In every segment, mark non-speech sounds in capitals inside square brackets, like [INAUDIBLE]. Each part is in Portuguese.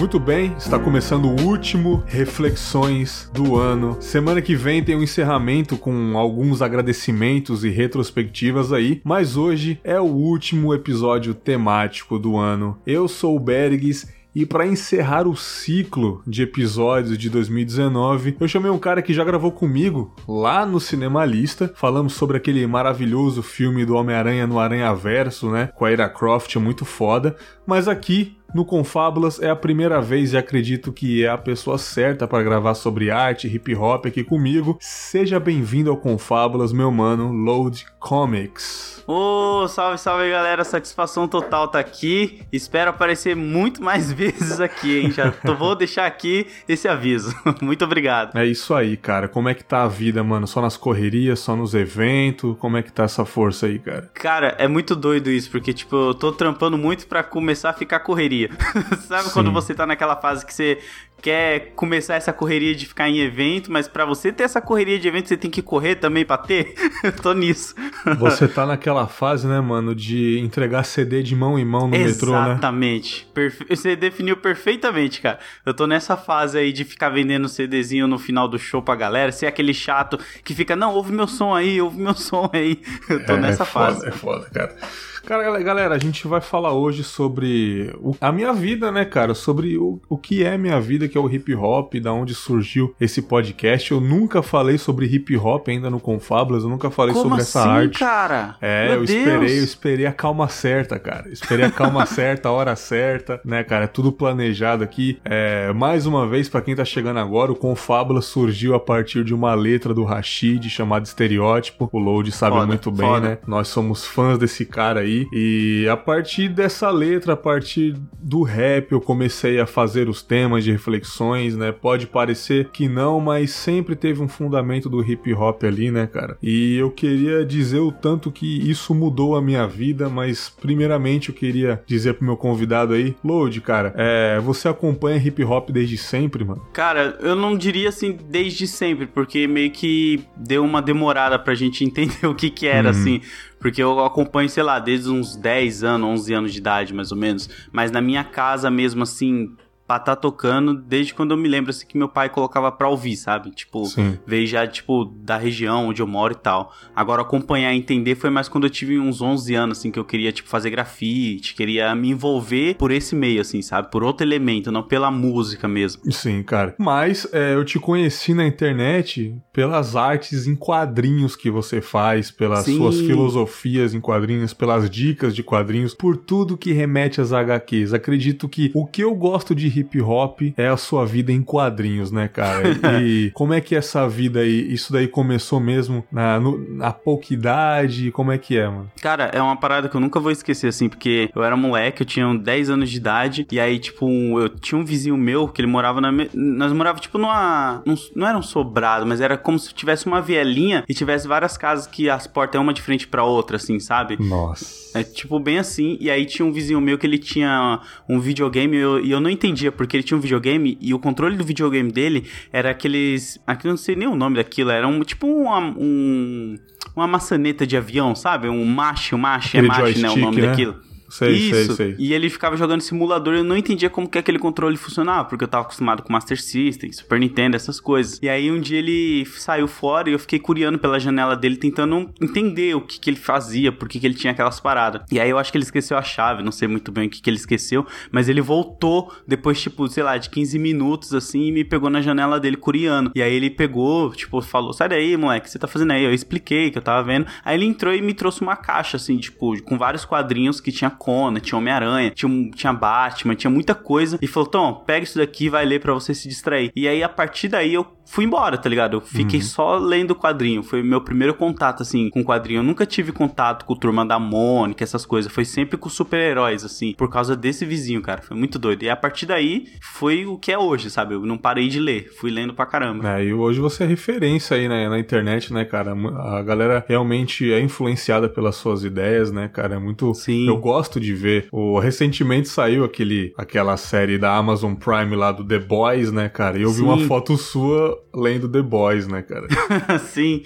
Muito bem, está começando o último Reflexões do ano. Semana que vem tem um encerramento com alguns agradecimentos e retrospectivas aí, mas hoje é o último episódio temático do ano. Eu sou o Bergs e para encerrar o ciclo de episódios de 2019, eu chamei um cara que já gravou comigo lá no Cinema Lista. Falamos sobre aquele maravilhoso filme do Homem-Aranha no Aranha Verso, né? Com a Ira Croft, é muito foda. Mas aqui no Confábulas é a primeira vez e acredito que é a pessoa certa para gravar sobre arte hip hop aqui comigo. Seja bem-vindo ao Confábulas, meu mano, Load Comics. Ô, oh, salve, salve galera, satisfação total tá aqui. Espero aparecer muito mais [LAUGHS] vezes aqui, hein? Já tô, vou deixar aqui esse aviso. [LAUGHS] muito obrigado. É isso aí, cara. Como é que tá a vida, mano? Só nas correrias, só nos eventos? Como é que tá essa força aí, cara? Cara, é muito doido isso, porque tipo, eu tô trampando muito para começar a ficar correria. [LAUGHS] Sabe Sim. quando você tá naquela fase que você quer começar essa correria de ficar em evento, mas para você ter essa correria de evento, você tem que correr também pra ter? [LAUGHS] Eu tô nisso. Você tá naquela fase, né, mano, de entregar CD de mão em mão no Exatamente. metrô, né? Exatamente. Perfe... Você definiu perfeitamente, cara. Eu tô nessa fase aí de ficar vendendo CDzinho no final do show pra galera, ser aquele chato que fica, não, ouve meu som aí, ouve meu som aí. [LAUGHS] Eu tô é, nessa é fase. Foda, é foda, cara. Cara, galera, a gente vai falar hoje sobre o, a minha vida, né, cara? Sobre o, o que é minha vida, que é o hip hop, da onde surgiu esse podcast. Eu nunca falei sobre hip hop ainda no Confablas, eu nunca falei Como sobre assim, essa arte. cara? É, Meu eu Deus. esperei, eu esperei a calma certa, cara. Esperei a calma [LAUGHS] certa, a hora certa, né, cara? É tudo planejado aqui. É, mais uma vez, para quem tá chegando agora, o Confablas surgiu a partir de uma letra do Rashid chamada Estereótipo. O Load sabe Foda, muito bem, foda. né? Nós somos fãs desse cara aí. E a partir dessa letra, a partir do rap, eu comecei a fazer os temas de reflexões, né? Pode parecer que não, mas sempre teve um fundamento do hip hop ali, né, cara? E eu queria dizer o tanto que isso mudou a minha vida, mas primeiramente eu queria dizer pro meu convidado aí, Load, cara, é, você acompanha hip hop desde sempre, mano? Cara, eu não diria assim desde sempre, porque meio que deu uma demorada pra gente [LAUGHS] entender o que que era, Uhum. assim. Porque eu acompanho, sei lá, desde uns 10 anos, 11 anos de idade, mais ou menos. Mas na minha casa mesmo, assim, pra tá tocando desde quando eu me lembro, assim, que meu pai colocava pra ouvir, sabe? Tipo, Sim. veio já, tipo, da região onde eu moro e tal. Agora, acompanhar e entender foi mais quando eu tive uns 11 anos, assim, que eu queria, tipo, fazer grafite, queria me envolver por esse meio, assim, sabe? Por outro elemento, não pela música mesmo. Sim, cara. Mas é, eu te conheci na internet pelas artes em quadrinhos que você faz, pelas Sim. suas filosofias em quadrinhos, pelas dicas de quadrinhos, por tudo que remete às HQs. Acredito que o que eu gosto de hip hop é a sua vida em quadrinhos, né, cara? E [LAUGHS] como é que essa vida aí, isso daí começou mesmo na, no- na pouca idade? Como é que é, mano? Cara, é uma parada que eu nunca vou esquecer, assim, porque eu era moleque, eu tinha 10 anos de idade, e aí, tipo, eu tinha um vizinho meu que ele morava na. Nós morávamos, tipo, numa. num- Não era um sobrado, mas era como se tivesse uma vielinha e tivesse várias casas que as portas é uma de frente pra outra, assim, sabe? Nossa. É tipo bem assim, e aí tinha um vizinho meu que ele tinha um videogame e eu, e eu não entendia porque ele tinha um videogame e o controle do videogame dele era aqueles. Aqui não sei nem o nome daquilo, era um tipo uma, um, uma maçaneta de avião, sabe? Um macho, macho, é macho, né? O nome né? daquilo. Sei, Isso. sei, sei. E ele ficava jogando simulador e eu não entendia como que aquele controle funcionava, porque eu tava acostumado com Master System, Super Nintendo, essas coisas. E aí um dia ele saiu fora e eu fiquei curiando pela janela dele, tentando entender o que, que ele fazia, por que, que ele tinha aquelas paradas. E aí eu acho que ele esqueceu a chave, não sei muito bem o que, que ele esqueceu, mas ele voltou depois, tipo, sei lá, de 15 minutos assim e me pegou na janela dele curiando. E aí ele pegou, tipo, falou: Sai daí, moleque, o que você tá fazendo aí? Eu expliquei que eu tava vendo. Aí ele entrou e me trouxe uma caixa, assim, tipo, com vários quadrinhos que tinha Conan, tinha Homem-Aranha, tinha, tinha Batman, tinha muita coisa. E falou, Tom, pega isso daqui e vai ler para você se distrair. E aí, a partir daí, eu fui embora, tá ligado? Eu fiquei uhum. só lendo quadrinho. Foi meu primeiro contato, assim, com quadrinho. Eu nunca tive contato com o Turma da Mônica, essas coisas. Foi sempre com super-heróis, assim, por causa desse vizinho, cara. Foi muito doido. E a partir daí, foi o que é hoje, sabe? Eu não parei de ler. Fui lendo pra caramba. É, e hoje você é referência aí né, na internet, né, cara? A galera realmente é influenciada pelas suas ideias, né, cara? É muito... Sim. Eu gosto de ver. O... Recentemente saiu aquele, aquela série da Amazon Prime lá do The Boys, né, cara? E eu vi uma foto sua lendo The Boys, né, cara? [LAUGHS] Sim.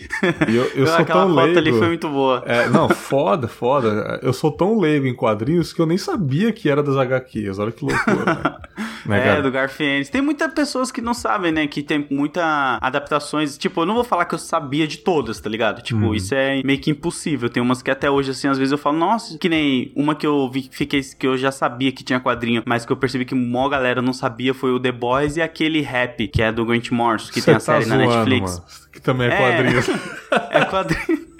E eu, eu sou Aquela tão foto leigo. ali foi muito boa. É, não, foda, foda. Eu sou tão leigo em quadrinhos que eu nem sabia que era das HQs. Olha que loucura, né? [LAUGHS] né é, do Garfiennes. Tem muitas pessoas que não sabem, né, que tem muitas adaptações. Tipo, eu não vou falar que eu sabia de todas, tá ligado? Tipo, hum. isso é meio que impossível. Tem umas que até hoje, assim, às vezes eu falo, nossa, que nem uma que eu vi, fiquei, que eu já sabia que tinha quadrinho, mas que eu percebi que mó galera não sabia foi o The Boys e aquele Rap, que é do Grant Morrison, que Cê tem a tá série zoando, na Netflix. Mano. Que também é quadrinho. É, é quadrinho. [LAUGHS]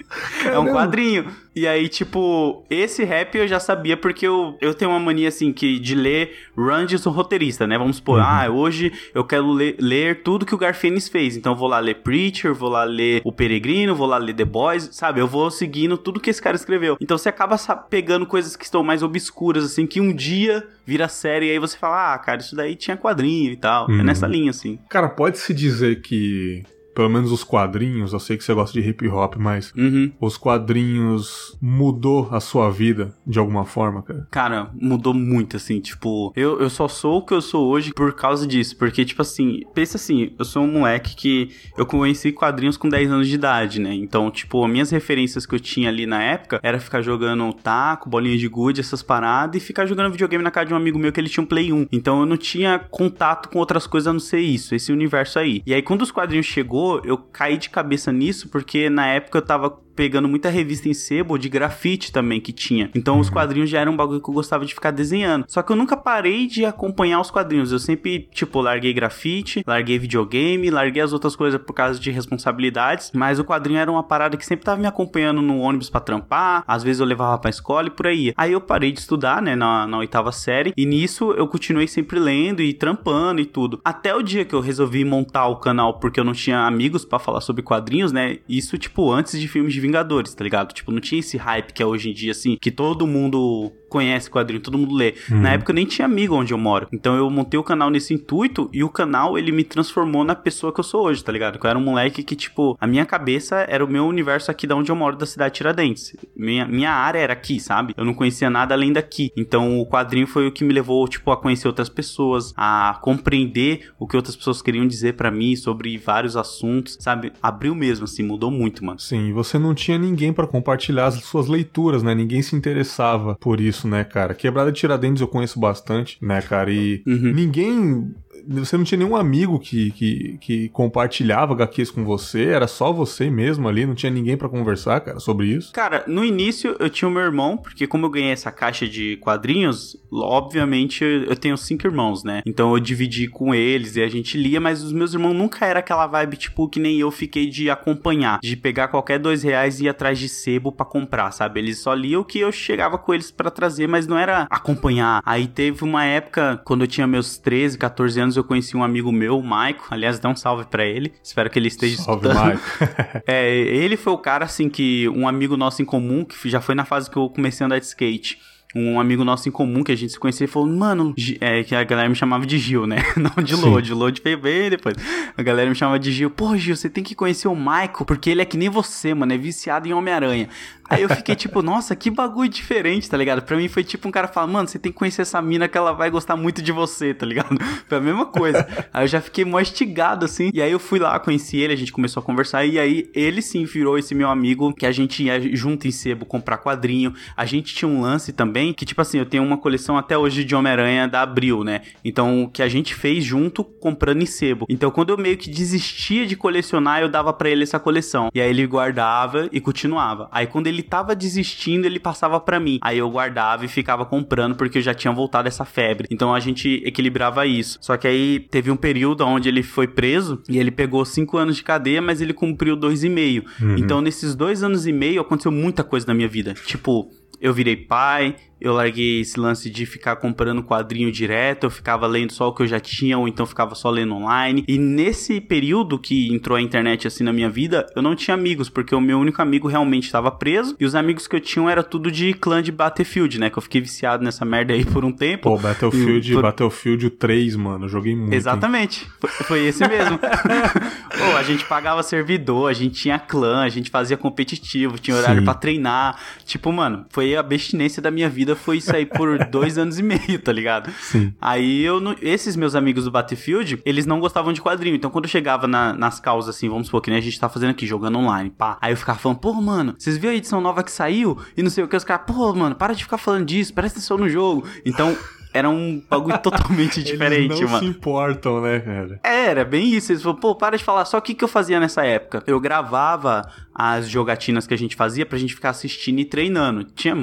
É um quadrinho. E aí, tipo, esse rap eu já sabia porque eu, eu tenho uma mania, assim, que de ler run de roteirista, né? Vamos supor, uhum. ah, hoje eu quero ler, ler tudo que o Garfienes fez. Então eu vou lá ler Preacher, vou lá ler O Peregrino, vou lá ler The Boys, sabe? Eu vou seguindo tudo que esse cara escreveu. Então você acaba pegando coisas que estão mais obscuras, assim, que um dia vira série e aí você fala, ah, cara, isso daí tinha quadrinho e tal. É uhum. É nessa linha, assim. Cara, pode-se dizer que pelo menos os quadrinhos, eu sei que você gosta de hip hop, mas uhum. os quadrinhos mudou a sua vida de alguma forma, cara? Cara, mudou muito, assim, tipo, eu, eu só sou o que eu sou hoje por causa disso, porque, tipo assim, pensa assim, eu sou um moleque que eu conheci quadrinhos com 10 anos de idade, né? Então, tipo, as minhas referências que eu tinha ali na época era ficar jogando taco, bolinha de gude, essas paradas, e ficar jogando videogame na casa de um amigo meu que ele tinha um Play 1. Então eu não tinha contato com outras coisas a não ser isso, esse universo aí. E aí, quando os quadrinhos chegou, eu caí de cabeça nisso porque na época eu tava pegando muita revista em sebo de grafite também que tinha. Então uhum. os quadrinhos já eram um bagulho que eu gostava de ficar desenhando. Só que eu nunca parei de acompanhar os quadrinhos. Eu sempre, tipo, larguei grafite, larguei videogame, larguei as outras coisas por causa de responsabilidades. Mas o quadrinho era uma parada que sempre tava me acompanhando no ônibus para trampar. Às vezes eu levava pra escola e por aí. Aí eu parei de estudar, né, na, na oitava série. E nisso eu continuei sempre lendo e trampando e tudo. Até o dia que eu resolvi montar o canal porque eu não tinha amigos para falar sobre quadrinhos, né? Isso, tipo, antes de filmes de Vingadores, tá ligado? Tipo, não tinha esse hype que é hoje em dia, assim, que todo mundo conhece quadrinho, todo mundo lê. Uhum. Na época eu nem tinha amigo onde eu moro. Então eu montei o canal nesse intuito e o canal ele me transformou na pessoa que eu sou hoje, tá ligado? Que eu era um moleque que, tipo, a minha cabeça era o meu universo aqui da onde eu moro, da cidade de Tiradentes. Minha, minha área era aqui, sabe? Eu não conhecia nada além daqui. Então o quadrinho foi o que me levou, tipo, a conhecer outras pessoas, a compreender o que outras pessoas queriam dizer para mim sobre vários assuntos, sabe? Abriu mesmo, assim, mudou muito, mano. Sim, você não tinha ninguém para compartilhar as suas leituras, né? Ninguém se interessava por isso né, cara? Quebrada de Tiradentes eu conheço bastante, né, cara? E uhum. ninguém você não tinha nenhum amigo que, que, que compartilhava HQs com você? Era só você mesmo ali? Não tinha ninguém para conversar, cara, sobre isso? Cara, no início eu tinha o meu irmão, porque como eu ganhei essa caixa de quadrinhos, obviamente eu tenho cinco irmãos, né? Então eu dividi com eles e a gente lia, mas os meus irmãos nunca era aquela vibe, tipo, que nem eu fiquei de acompanhar, de pegar qualquer dois reais e ir atrás de sebo para comprar, sabe? Eles só liam o que eu chegava com eles para trazer, mas não era acompanhar. Aí teve uma época, quando eu tinha meus 13, 14 anos, eu conheci um amigo meu, o Maico. Aliás, dá um salve para ele. Espero que ele esteja salve, escutando. [LAUGHS] é, ele foi o cara, assim, que um amigo nosso em comum, que já foi na fase que eu comecei a andar de skate um amigo nosso em comum que a gente se conhecia falou, mano, é, que a galera me chamava de Gil, né? [LAUGHS] Não de Lô, de Lô de bem depois. A galera me chamava de Gil, pô, Gil, você tem que conhecer o Michael, porque ele é que nem você, mano, é viciado em Homem-Aranha. Aí eu fiquei tipo, nossa, que bagulho diferente, tá ligado? Pra mim foi tipo um cara falar, mano, você tem que conhecer essa mina que ela vai gostar muito de você, tá ligado? [LAUGHS] Foi a mesma coisa. aí eu já fiquei mó estigado, assim. E aí eu fui lá, conheci ele, a gente começou a conversar. E aí ele sim virou esse meu amigo, que a gente ia junto em sebo comprar quadrinho. A gente tinha um lance também, que tipo assim, eu tenho uma coleção até hoje de Homem-Aranha da Abril, né? Então, que a gente fez junto comprando em sebo. Então, quando eu meio que desistia de colecionar, eu dava para ele essa coleção. E aí ele guardava e continuava. Aí quando ele ele tava desistindo, ele passava para mim. Aí eu guardava e ficava comprando porque eu já tinha voltado essa febre. Então a gente equilibrava isso. Só que aí teve um período onde ele foi preso e ele pegou cinco anos de cadeia, mas ele cumpriu dois e meio. Uhum. Então nesses dois anos e meio aconteceu muita coisa na minha vida. Tipo, eu virei pai, eu larguei esse lance de ficar comprando quadrinho direto, eu ficava lendo só o que eu já tinha, ou então ficava só lendo online. E nesse período que entrou a internet assim na minha vida, eu não tinha amigos, porque o meu único amigo realmente estava preso, e os amigos que eu tinha era tudo de clã de Battlefield, né? Que eu fiquei viciado nessa merda aí por um tempo. Pô, Battlefield, por... Battlefield 3, mano, eu joguei muito. Exatamente. Foi, foi esse mesmo. [LAUGHS] Pô, a gente pagava servidor, a gente tinha clã, a gente fazia competitivo, tinha horário para treinar. Tipo, mano, foi a abstinência da minha vida foi isso aí por [LAUGHS] dois anos e meio, tá ligado? Sim. Aí eu, esses meus amigos do Battlefield, eles não gostavam de quadrinho. Então quando eu chegava na, nas causas, assim, vamos supor que nem a gente tá fazendo aqui, jogando online, pá. Aí eu ficava falando, pô, mano, vocês viram a edição nova que saiu? E não sei o que, os caras, pô, mano, para de ficar falando disso, presta atenção no jogo. Então era um bagulho totalmente [LAUGHS] diferente, Eles não mano. se importam, né, cara? Era, bem isso. Eles falaram, pô, para de falar. Só o que, que eu fazia nessa época? Eu gravava as jogatinas que a gente fazia pra gente ficar assistindo e treinando. Tinha.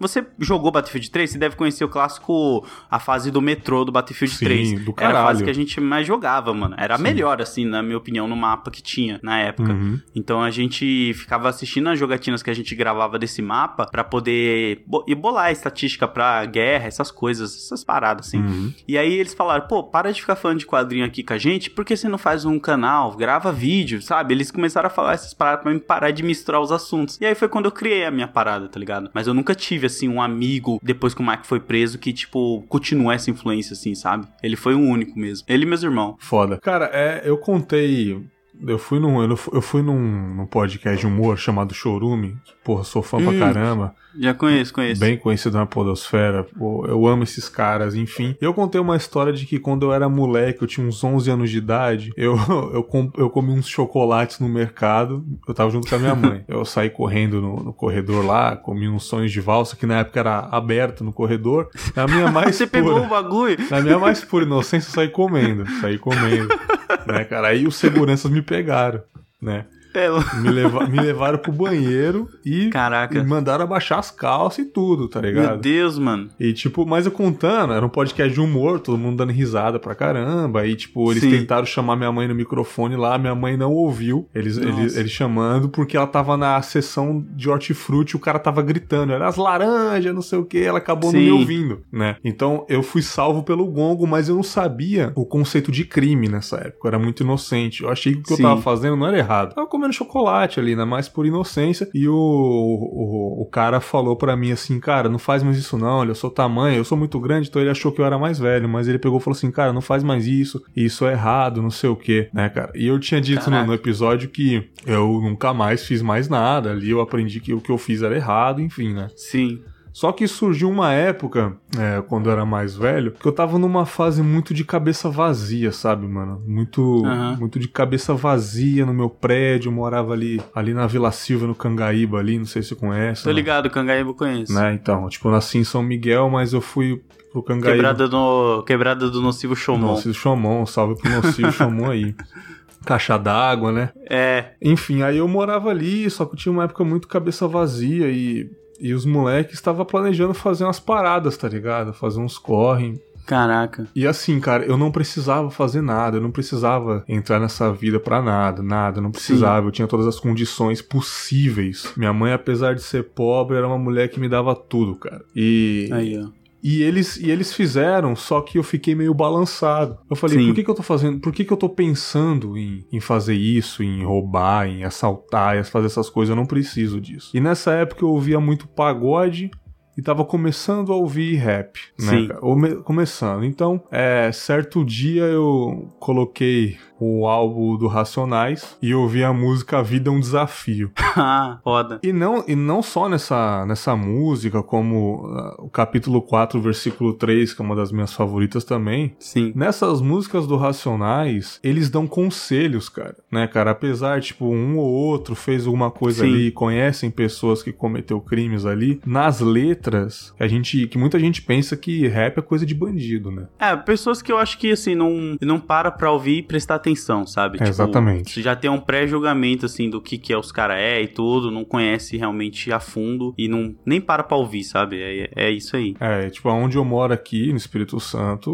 Você jogou Battlefield 3? Você deve conhecer o clássico, a fase do metrô do Battlefield Sim, 3. Do caralho. Era a fase que a gente mais jogava, mano. Era a melhor, assim, na minha opinião, no mapa que tinha na época. Uhum. Então a gente ficava assistindo as jogatinas que a gente gravava desse mapa pra poder e bolar a estatística pra guerra, essas coisas, essas paradas, assim. Uhum. E aí eles falaram, pô, para de ficar falando de quadrinho aqui com a gente, por que você não faz um canal, grava vídeo, sabe? Eles começaram a falar essas paradas pra me parar de misturar os assuntos. E aí foi quando eu criei a minha parada, tá ligado? Mas eu nunca tive, assim, um amigo, depois que o Mike foi preso, que, tipo, continuou essa influência, assim, sabe? Ele foi o único mesmo. Ele e meus irmãos. Foda. Cara, é, eu contei eu fui num, eu fui num, num podcast de humor chamado Chorume. Porra, sou fã hum, pra caramba. Já conheço, conheço. Bem conhecido na podosfera. Pô, eu amo esses caras, enfim. Eu contei uma história de que quando eu era moleque, eu tinha uns 11 anos de idade, eu, [LAUGHS] eu, com, eu comi uns chocolates no mercado. Eu tava junto com a minha mãe. [LAUGHS] Eu saí correndo no, no corredor lá, comi uns sonhos de valsa, que na época era aberto no corredor. Na minha [LAUGHS] mais Você pura, pegou o bagulho? Na minha mais pura inocência, eu saí comendo. Saí comendo. Né, cara? Aí os seguranças me pegaram, né? É, me, leva, me levaram pro banheiro e, Caraca. e mandaram abaixar as calças e tudo, tá ligado? Meu Deus, mano. E tipo, mas eu contando, era um podcast de humor, todo mundo dando risada pra caramba. E tipo, eles Sim. tentaram chamar minha mãe no microfone lá, minha mãe não ouviu eles, eles, eles chamando, porque ela tava na sessão de hortifruti, o cara tava gritando, era as laranjas, não sei o que, ela acabou não Sim. me ouvindo, né? Então eu fui salvo pelo gongo, mas eu não sabia o conceito de crime nessa época, eu era muito inocente. Eu achei que o que Sim. eu tava fazendo não era errado. Eu comendo chocolate ali, né? Mais por inocência. E o, o, o cara falou pra mim assim, cara, não faz mais isso não, olha, eu sou tamanho, eu sou muito grande, então ele achou que eu era mais velho, mas ele pegou e falou assim, cara, não faz mais isso, isso é errado, não sei o que, né, cara? E eu tinha dito no, Caraca. no episódio que eu nunca mais fiz mais nada, ali eu aprendi que o que eu fiz era errado, enfim, né? Sim. Só que surgiu uma época, é, quando eu era mais velho, que eu tava numa fase muito de cabeça vazia, sabe, mano? Muito, Aham. muito de cabeça vazia no meu prédio, eu morava ali, ali na Vila Silva, no Cangaíba ali, não sei se você conhece. Tô né? ligado, Cangaíba eu conheço. Né, então, tipo, eu nasci em São Miguel, mas eu fui pro Cangaíba. Quebrada, no, quebrada do Nocivo Shomon. Nocivo Chomon, salve pro Nocivo Chomon aí. [LAUGHS] Caixa d'água, né? É, Enfim, aí eu morava ali, só que eu tinha uma época muito cabeça vazia e, e os moleques estavam planejando fazer umas paradas, tá ligado? Fazer uns corre. caraca. E assim, cara, eu não precisava fazer nada, eu não precisava entrar nessa vida pra nada, nada, não precisava, eu tinha todas as condições possíveis. Minha mãe, apesar de ser pobre, era uma mulher que me dava tudo, cara. E Aí, ó. E eles, e eles fizeram, só que eu fiquei meio balançado. Eu falei, Sim. por que, que eu tô fazendo? Por que, que eu tô pensando em, em fazer isso, em roubar, em assaltar, em fazer essas coisas? Eu não preciso disso. E nessa época eu ouvia muito pagode. E tava começando a ouvir rap, né? Sim. Começando. Então, é, certo dia eu coloquei o álbum do Racionais e ouvi a música A Vida é um Desafio. [LAUGHS] Ah, foda. E não, e não só nessa, nessa música, como ah, o capítulo 4, versículo 3, que é uma das minhas favoritas também. Sim. Nessas músicas do Racionais, eles dão conselhos, cara, né, cara? Apesar, tipo, um ou outro fez alguma coisa Sim. ali, conhecem pessoas que cometeu crimes ali, nas letras, que a gente, que muita gente pensa que rap é coisa de bandido, né? É, pessoas que eu acho que, assim, não, não para pra ouvir e prestar atenção atenção, sabe? É, exatamente. Você já tem um pré-julgamento, assim, do que, que é os caras é e tudo, não conhece realmente a fundo e não nem para pra ouvir, sabe? É, é isso aí. É, tipo, onde eu moro aqui, no Espírito Santo,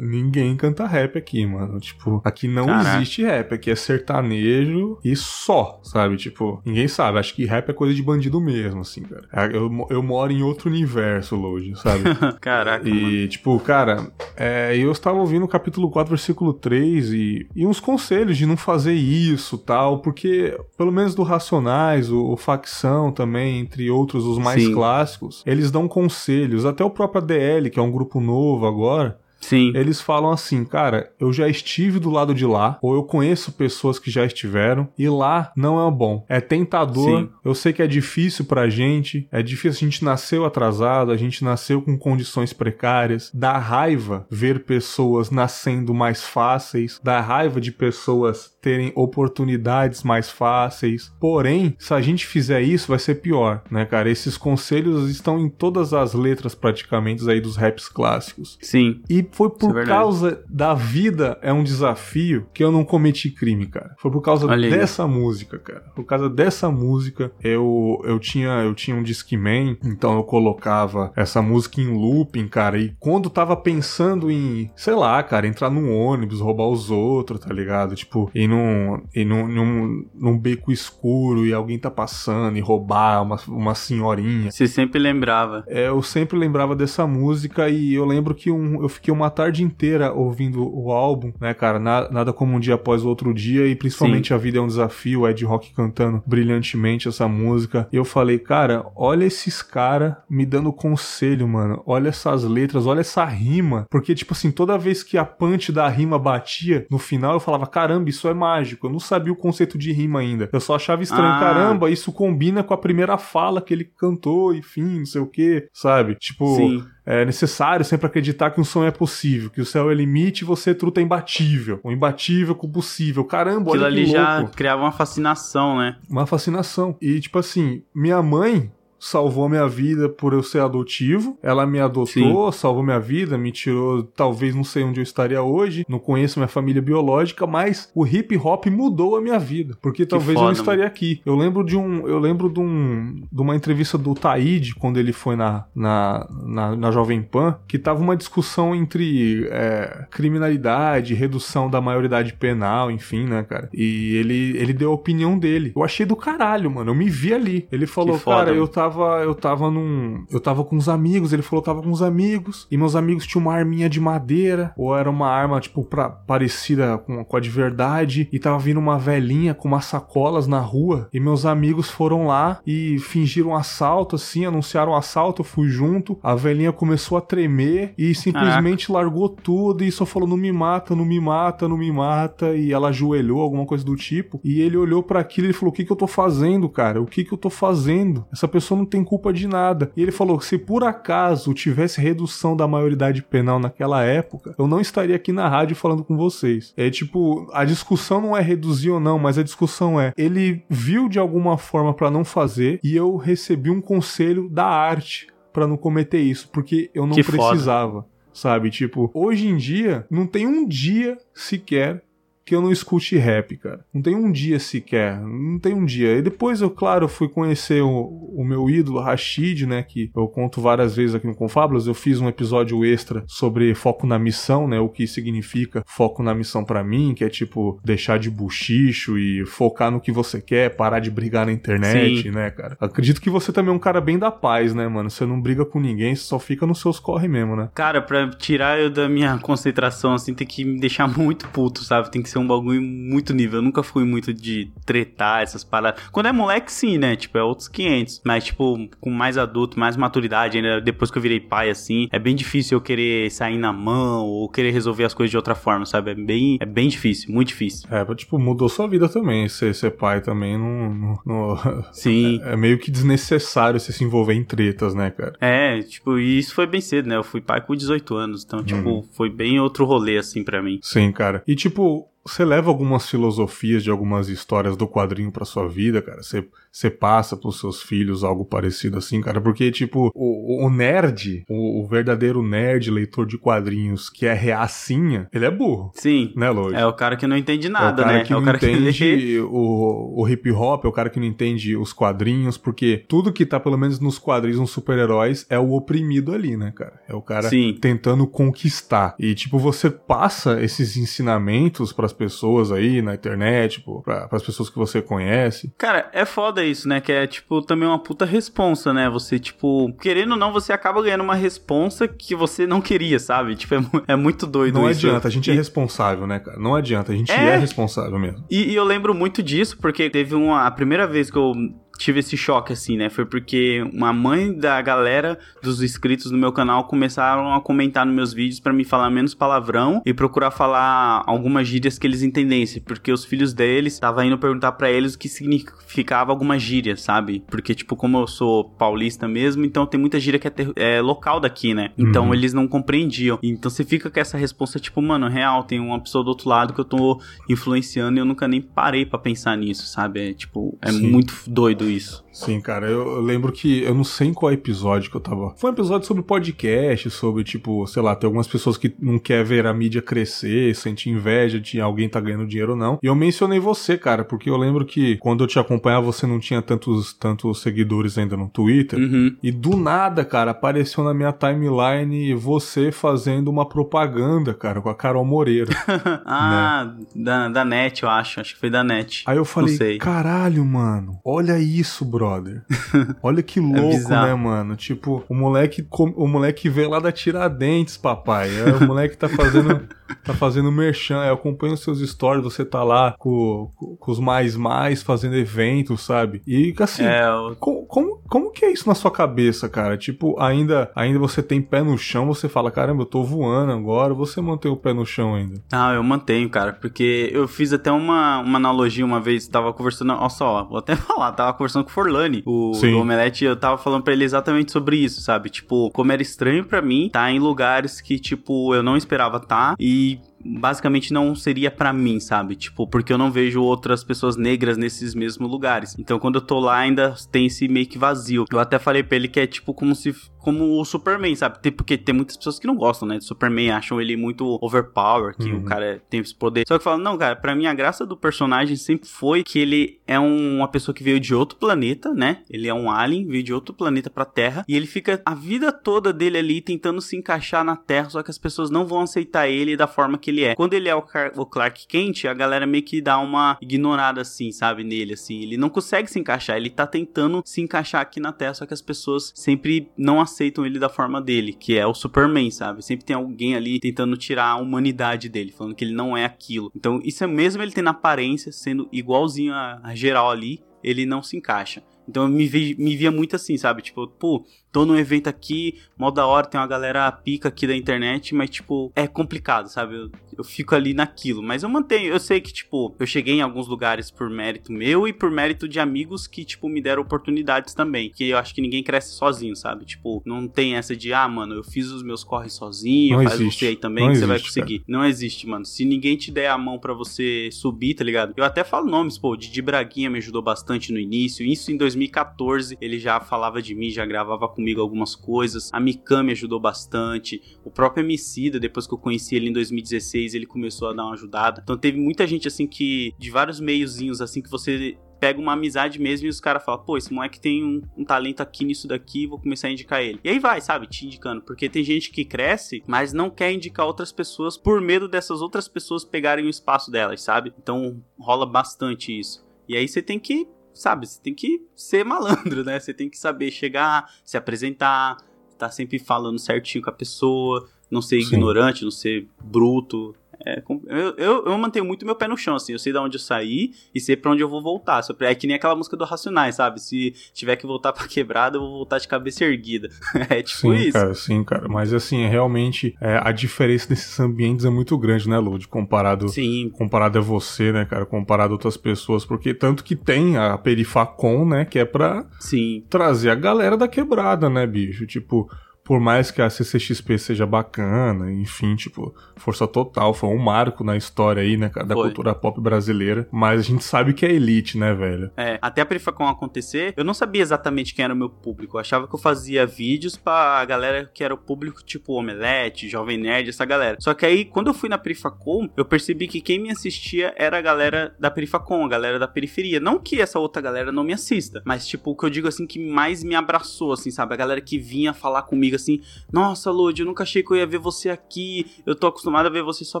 ninguém canta rap aqui, mano. Tipo, aqui não Caraca. existe rap, aqui é sertanejo e só, sabe? Tipo, ninguém sabe. Acho que rap é coisa de bandido mesmo, assim, cara. É, Eu, eu moro em outro universo, Load, sabe? [LAUGHS] Caraca, mano. E, tipo, cara, é, eu estava ouvindo o capítulo 4, versículo 3 e, e uns conselhos de não fazer isso tal, porque, pelo menos do Racionais, o, o Facção também, entre outros, os mais Sim. clássicos, eles dão conselhos. Até o próprio ADL, que é um grupo novo agora, Sim. eles falam assim, cara, eu já estive do lado de lá, ou eu conheço pessoas que já estiveram, e lá não é bom. É tentador, Sim. eu sei que é difícil pra gente, é difícil, a gente nasceu atrasado, a gente nasceu com condições precárias, dá raiva ver pessoas nascendo mais fáceis, dá raiva de pessoas terem oportunidades mais fáceis. Porém, se a gente fizer isso, vai ser pior, né, cara? Esses conselhos estão em todas as letras praticamente aí dos raps clássicos. Sim. E foi é por verdade. causa da vida é um desafio que eu não cometi crime, cara. Foi por causa Olha aí. dessa música, cara. Por causa dessa música, eu eu tinha eu tinha um Discman, então eu colocava essa música em looping, cara. E quando tava pensando em, sei lá, cara, entrar num ônibus, roubar os outros, tá ligado? Tipo, ir num, ir num, num, num beco escuro e alguém tá passando e roubar uma, uma senhorinha. Você sempre lembrava. É, eu sempre lembrava dessa música e eu lembro que um- eu fiquei uma tarde inteira ouvindo o álbum, né, cara? Na- nada como um dia após o outro dia e principalmente A Vida é um Desafio, o Ed Rock cantando brilhantemente essa música. E eu falei, cara, olha esses caras me dando conselho, mano. Olha essas letras, olha essa rima. Porque, tipo assim, toda vez que a punch da rima batia no final, eu falava, caramba, isso é mágico. Eu não sabia o conceito de rima ainda. Eu só achava estranho, Ah. caramba, isso combina com a primeira fala que ele cantou, enfim, não sei o que, sabe? Tipo, Sim. É necessário sempre acreditar que um sonho é possível, que o céu é limite e você truta imbatível. O imbatível com o possível. Caramba, Aquilo olha que ali já louco. criava uma fascinação, né? Uma fascinação. E, tipo assim, minha mãe salvou minha vida por eu ser adotivo. Ela me adotou, salvou minha vida, me tirou, talvez não sei onde eu estaria hoje, não conheço minha família biológica, mas o hip hop mudou a minha vida, porque talvez eu foda, não estaria aqui. Eu lembro de um, eu lembro de um de uma entrevista do Taíde quando ele foi na na, na, na Jovem Pan, que tava uma discussão entre é, criminalidade, redução da maioridade penal, enfim, né, cara? E ele ele deu a opinião dele. Eu achei do caralho, mano. Eu me vi ali. Ele falou, Que foda, cara, eu mano. Tava, eu tava num. Eu tava com uns amigos, ele falou, eu tava com uns amigos, e meus amigos tinham uma arminha de madeira, ou era uma arma, tipo, pra, parecida com, com a de verdade, e tava vindo uma velhinha com umas sacolas na rua, e meus amigos foram lá e fingiram um assalto, assim, anunciaram um assalto, eu fui junto, a velhinha começou a tremer e simplesmente largou tudo e só falou, não me mata, não me mata, não me mata, e ela ajoelhou, alguma coisa do tipo, e ele olhou pra aquilo e falou, o que que eu tô fazendo, cara? O que que eu tô fazendo? Essa pessoa não tem culpa de nada. E ele falou, se por acaso tivesse redução da maioridade penal naquela época, eu não estaria aqui na rádio falando com vocês. É tipo, a discussão não é reduzir ou não, mas a discussão é, ele viu de alguma forma pra não fazer e eu recebi um conselho da arte pra não cometer isso, porque eu não Que foda. precisava. Sabe, tipo, hoje em dia, não tem um dia sequer que eu não escute rap, cara. Não tem um dia sequer. Não tem um dia. E depois eu, claro, fui conhecer o, o meu ídolo, Rashid, né? Que eu conto várias vezes aqui no Confábulas. Eu fiz um episódio extra sobre foco na missão, né? O que significa foco na missão pra mim, que é tipo deixar de buchicho e focar no que você quer, parar de brigar na internet, Sim. né, cara? Acredito que você também é um cara bem da paz, né, mano? Você não briga com ninguém, você só fica nos seus corre mesmo, né? Cara, pra tirar eu da minha concentração, assim, tem que me deixar muito puto, sabe? Tem que ser um bagulho muito nível. Eu nunca fui muito de tretar essas paradas. Quando é moleque, sim, né? Tipo, é outros 500. Mas, tipo, com mais adulto, mais maturidade, ainda depois que eu virei pai, assim, é bem difícil eu querer sair na mão ou querer resolver as coisas de outra forma, sabe? É bem, é bem difícil, muito difícil. É, tipo, mudou sua vida também. Ser, ser pai também não. não- [LAUGHS] Sim. é meio que desnecessário você se envolver em tretas, né, cara? É, tipo, e isso foi bem cedo, né? Eu fui pai com 18 anos, então, tipo, Uhum. foi bem outro rolê, assim, pra mim. Sim, cara. E tipo. Você leva algumas filosofias de algumas histórias do quadrinho pra sua vida, cara? Você, você passa pros seus filhos algo parecido assim, cara? Porque, tipo, o, o nerd, o, o, verdadeiro nerd, leitor de quadrinhos, que é reacinha, ele é burro. Sim. Né, Lloyd? É o cara que não entende nada, é o cara né? Que é o não entende que... o, o hip hop, é o cara que não entende os quadrinhos, porque tudo que tá, pelo menos nos quadrinhos, nos super-heróis, é o oprimido ali, né, cara? É o cara Sim. tentando conquistar. E, tipo, você passa esses ensinamentos pras pessoas aí na internet, tipo, pra, pras pessoas que você conhece. Cara, é foda isso, né? Que é, tipo, também uma puta responsa, né? Você, tipo, querendo ou não, você acaba ganhando uma responsa que você não queria, sabe? Tipo, é, é muito doido Não isso. adianta, a gente é E- responsável, né, cara? Não adianta, a gente É. é responsável mesmo. E, e eu lembro muito disso porque teve uma. A primeira vez que eu tive esse choque, assim, né? Foi porque uma mãe da galera dos inscritos no meu canal começaram a comentar nos meus vídeos pra me falar menos palavrão e procurar falar algumas gírias que eles entendessem. Porque os filhos deles estavam indo perguntar pra eles o que significava alguma gíria, sabe? Porque, tipo, como eu sou paulista mesmo, então tem muita gíria que é, ter- é local daqui, né? Então Uhum. eles não compreendiam. Então você fica com essa resposta, tipo, mano, real, tem uma pessoa do outro lado que eu tô influenciando e eu nunca nem parei pra pensar nisso, sabe? É tipo, é Sim. muito doido isso. Sim, cara, eu, eu lembro que eu não sei em qual episódio que eu tava. Foi um episódio sobre podcast, sobre, tipo, sei lá, tem algumas pessoas que não quer ver a mídia crescer, sente inveja de alguém tá ganhando dinheiro ou não. E eu mencionei você, cara, porque eu lembro que quando eu te acompanhava você não tinha tantos, tantos seguidores ainda no Twitter. Uhum. E do nada, cara, apareceu na minha timeline você fazendo uma propaganda, cara, com a Carol Moreira. [LAUGHS] ah, da, da net, eu acho. Acho que foi da net. Aí eu falei, caralho, mano, olha isso, brother. [LAUGHS] Olha que louco, bizarro. né, mano? Tipo, o moleque, o moleque veio lá da Tiradentes, papai. É, o moleque tá fazendo, [LAUGHS] tá fazendo merchan. Eu acompanho os seus stories, você tá lá com, com- com os mais mais fazendo eventos, sabe? E assim, É, como, como, como que é isso na sua cabeça, cara? Tipo, ainda, ainda você tem pé no chão, você fala, caramba, eu tô voando agora, você mantém o pé no chão ainda. Ah, eu mantenho, cara, porque eu fiz até uma, uma analogia uma vez, tava conversando, olha só, vou até [LAUGHS] falar, tava conversando com o Forlani, o Sim. do Omelete, eu tava falando pra ele exatamente sobre isso, sabe? Tipo, como era estranho pra mim tá em lugares que, tipo, eu não esperava tá e basicamente não seria pra mim, sabe? Tipo, porque eu não vejo outras pessoas negras nesses mesmos lugares. Então, quando eu tô lá, ainda tem esse meio que vazio. Eu até falei pra ele que é tipo como se como o Superman, sabe? Tem, porque tem muitas pessoas que não gostam, né, do Superman, acham ele muito overpower, que Uhum. o cara tem esse poder. Só que falam, não, cara, pra mim a graça do personagem sempre foi que ele é um- uma pessoa que veio de outro planeta, né? Ele é um alien, veio de outro planeta pra Terra, e ele fica a vida toda dele ali tentando se encaixar na Terra, só que as pessoas não vão aceitar ele da forma que ele é. Quando ele é o, Car- o Clark Kent, a galera meio que dá uma ignorada assim, sabe, nele, assim. Ele não consegue se encaixar, ele tá tentando se encaixar aqui na Terra, só que as pessoas sempre não aceitam ele da forma dele, que é o Superman, sabe? Sempre tem alguém ali tentando tirar a humanidade dele, falando que ele não é aquilo. Então, isso é mesmo ele tendo aparência, sendo igualzinho a, a geral ali, ele não se encaixa. Então eu me, vi- me via muito assim, sabe? Tipo, pô, tô num evento aqui, mó da hora, tem uma galera pica aqui da internet, mas, tipo, é complicado, sabe? Eu, eu fico ali naquilo. Mas eu mantenho, eu sei que, tipo, eu cheguei em alguns lugares por mérito meu e por mérito de amigos que, tipo, me deram oportunidades também. Que eu acho que ninguém cresce sozinho, sabe? Tipo, não tem essa de, ah, mano, eu fiz os meus corres sozinho, Não faz existe. você aí também Não que você vai existe, conseguir. Não existe, mano. Se ninguém te der a mão pra você subir, tá ligado? Eu até falo nomes, pô, o Didi Braguinha me ajudou bastante no início. Isso em 2014, ele já falava de mim, já gravava comigo algumas coisas. A Mikan me ajudou bastante. O próprio Emicida, depois que eu conheci ele em 2016, ele começou a dar uma ajudada. Então teve muita gente assim que, de vários meiozinhos assim, que você pega uma amizade mesmo e os caras falam, pô, esse moleque tem um, um talento aqui nisso daqui, vou começar a indicar ele. E aí vai, sabe, te indicando. Porque tem gente que cresce, mas não quer indicar outras pessoas por medo dessas outras pessoas pegarem o espaço delas, sabe? Então rola bastante isso. E aí você tem que, sabe, você tem que ser malandro, né? Você tem que saber chegar, se apresentar, tá sempre falando certinho com a pessoa, não ser Sim. ignorante, não ser bruto. É, eu, eu, eu mantenho muito meu pé no chão, assim. Eu sei de onde eu saí e sei pra onde eu vou voltar. É que nem aquela música do Racionais, sabe? Se tiver que voltar pra quebrada, eu vou voltar de cabeça erguida. [LAUGHS] é tipo sim, isso. cara, sim, cara. Mas assim, é realmente é, a diferença desses ambientes é muito grande, né, Lud? Comparado, Sim, comparado a você, né, cara? Comparado a outras pessoas. Porque tanto que tem a Perifacon, né? Que é pra sim. trazer a galera da quebrada, né, bicho? Tipo, por mais que a CCXP seja bacana, enfim, tipo, força total, foi um marco na história aí, né, da foi. cultura pop brasileira, mas a gente sabe que é elite, né, velho? É, até a Perifacon acontecer, eu não sabia exatamente quem era o meu público, eu achava que eu fazia vídeos pra galera que era o público tipo Omelete, Jovem Nerd, essa galera. Só que aí, quando eu fui na Perifacon, eu percebi que quem me assistia era a galera da Perifacon, a galera da periferia. Não que essa outra galera não me assista, mas tipo, o que eu digo assim, que mais me abraçou, assim, sabe? A galera que vinha falar comigo assim, nossa, Lodi, eu nunca achei que eu ia ver você aqui, eu tô acostumado a ver você só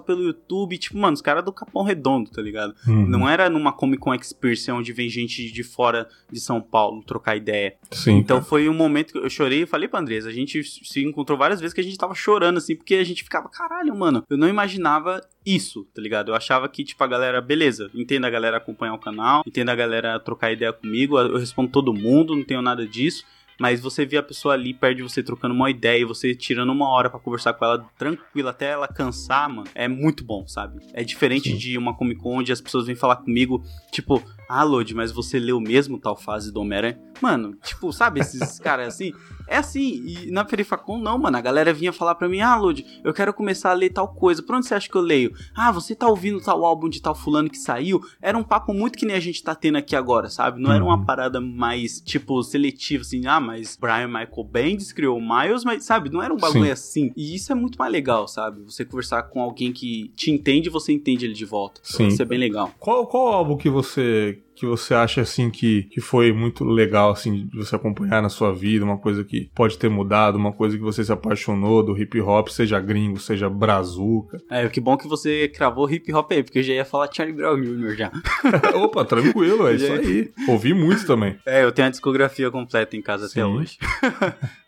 pelo YouTube. Tipo, mano, os caras do Capão Redondo, tá ligado? Uhum. Não era numa Comic Con Experience onde vem gente de fora de São Paulo trocar ideia. Sim. Então foi um momento que eu chorei e falei pra Andresa, a gente se encontrou várias vezes que a gente tava chorando, assim, porque a gente ficava, caralho, mano, eu não imaginava isso, tá ligado? Eu achava que, tipo, a galera, beleza, entenda a galera acompanhar o canal, entenda a galera trocar ideia comigo, eu respondo todo mundo, não tenho nada disso mas você vê a pessoa ali perto de você trocando uma ideia, você tirando uma hora para conversar com ela tranquila até ela cansar, mano, é muito bom, sabe? É diferente Sim. de uma Comic Con onde as pessoas vêm falar comigo, tipo, ah, Lodi, mas você leu mesmo tal fase do Homem-Aranha? Mano, tipo, sabe esses [LAUGHS] caras assim? É assim, e na Perifacon não, mano. A galera vinha falar pra mim, ah, Lodi, eu quero começar a ler tal coisa. Por onde você acha que eu leio? Ah, você tá ouvindo tal álbum de tal fulano que saiu? Era um papo muito que nem a gente tá tendo aqui agora, sabe? Não era uma uhum. parada mais, tipo, seletiva, assim, ah, mas Brian Michael Bendis criou o Miles, mas, sabe? Não era um bagulho Sim. assim. E isso é muito mais legal, sabe? Você conversar com alguém que te entende e você entende ele de volta. Sim. Isso é bem legal. Qual, qual álbum que você que você acha assim que, que foi muito legal assim de você acompanhar na sua vida, uma coisa que pode ter mudado, uma coisa que você se apaixonou do hip hop, seja gringo, seja brazuca. É, que bom que você cravou hip hop aí, porque eu já ia falar Charlie Brown Jr. já. [LAUGHS] Opa, tranquilo, é [LAUGHS] isso aí. Ouvi muito também. [LAUGHS] É, eu tenho a discografia completa em casa Sim. até hoje.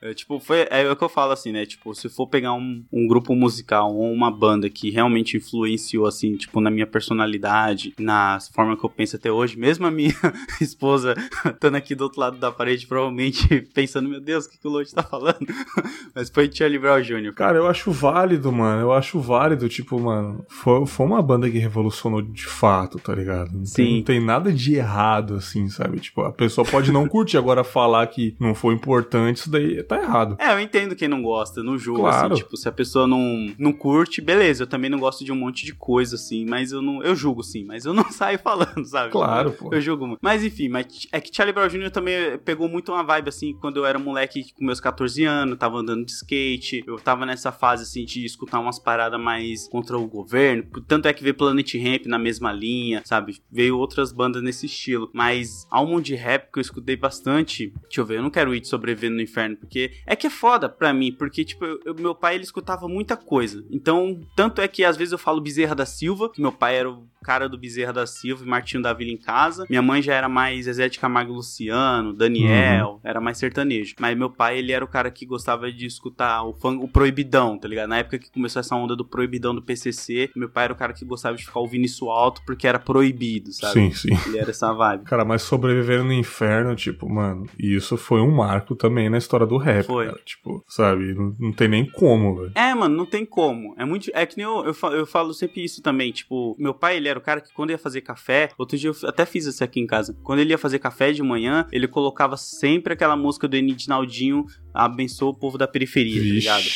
é, tipo, foi é o que eu falo assim, né? Tipo, se for pegar um, um grupo musical ou uma banda que realmente influenciou assim, tipo, na minha personalidade, na forma que eu penso até hoje, mesmo mesmo a minha [LAUGHS] esposa estando aqui do outro lado da parede, provavelmente [LAUGHS] pensando, meu Deus, o que, que o Lodi tá falando? [LAUGHS] Mas foi Charlie Brown Jr. Cara, eu acho válido, mano. Eu acho válido, tipo, mano, foi, foi uma banda que revolucionou de fato, tá ligado? Não Sim. Tem, não tem nada de errado, assim, sabe? Tipo, a pessoa pode não curtir, agora falar que não foi importante, isso daí tá errado. É, eu entendo quem não gosta, não julgo, assim, claro. assim, tipo, se a pessoa não, não curte, beleza, eu também não gosto de um monte de coisa, assim, mas eu não, eu julgo, sim, mas eu não saio falando, sabe? Claro, pô eu jogo muito. Mas enfim, mas é que Charlie Brown Jr. também pegou muito uma vibe assim, quando eu era moleque com meus 14 anos, tava andando de skate, eu tava nessa fase assim de escutar umas paradas mais contra o governo. Tanto é que veio Planet Ramp na mesma linha, sabe? Veio outras bandas nesse estilo. Mas álbum de rap que eu escutei bastante. Deixa eu ver, eu não quero ir de sobreviver no inferno, porque é que é foda pra mim, porque, tipo, eu, meu pai ele escutava muita coisa. Então, tanto é que às vezes eu falo Bezerra da Silva, que meu pai era o cara do Bezerra da Silva e Martinho da Vila em casa. Minha mãe já era mais Zezé de Camargo Luciano, Daniel, uhum. era mais sertanejo. Mas meu pai, ele era o cara que gostava de escutar o, funk, o proibidão, tá ligado? Na época que começou essa onda do proibidão do PCC, meu pai era o cara que gostava de ficar ouvindo isso alto porque era proibido, sabe? Sim, sim. Ele era essa vibe. Cara, mas sobreviver no inferno, tipo, mano, isso foi um marco também na história do rap, foi. Cara. Tipo, sabe? Não, não tem nem como, velho. É, mano, não tem como. É muito. É que nem eu, eu, falo, eu falo sempre isso também. Tipo, meu pai, ele era o cara que quando ia fazer café, outro dia eu até fiz isso aqui em casa. Quando ele ia fazer café de manhã, ele colocava sempre aquela música do Enidinaldinho, abençoa o povo da periferia, Vixe. tá ligado?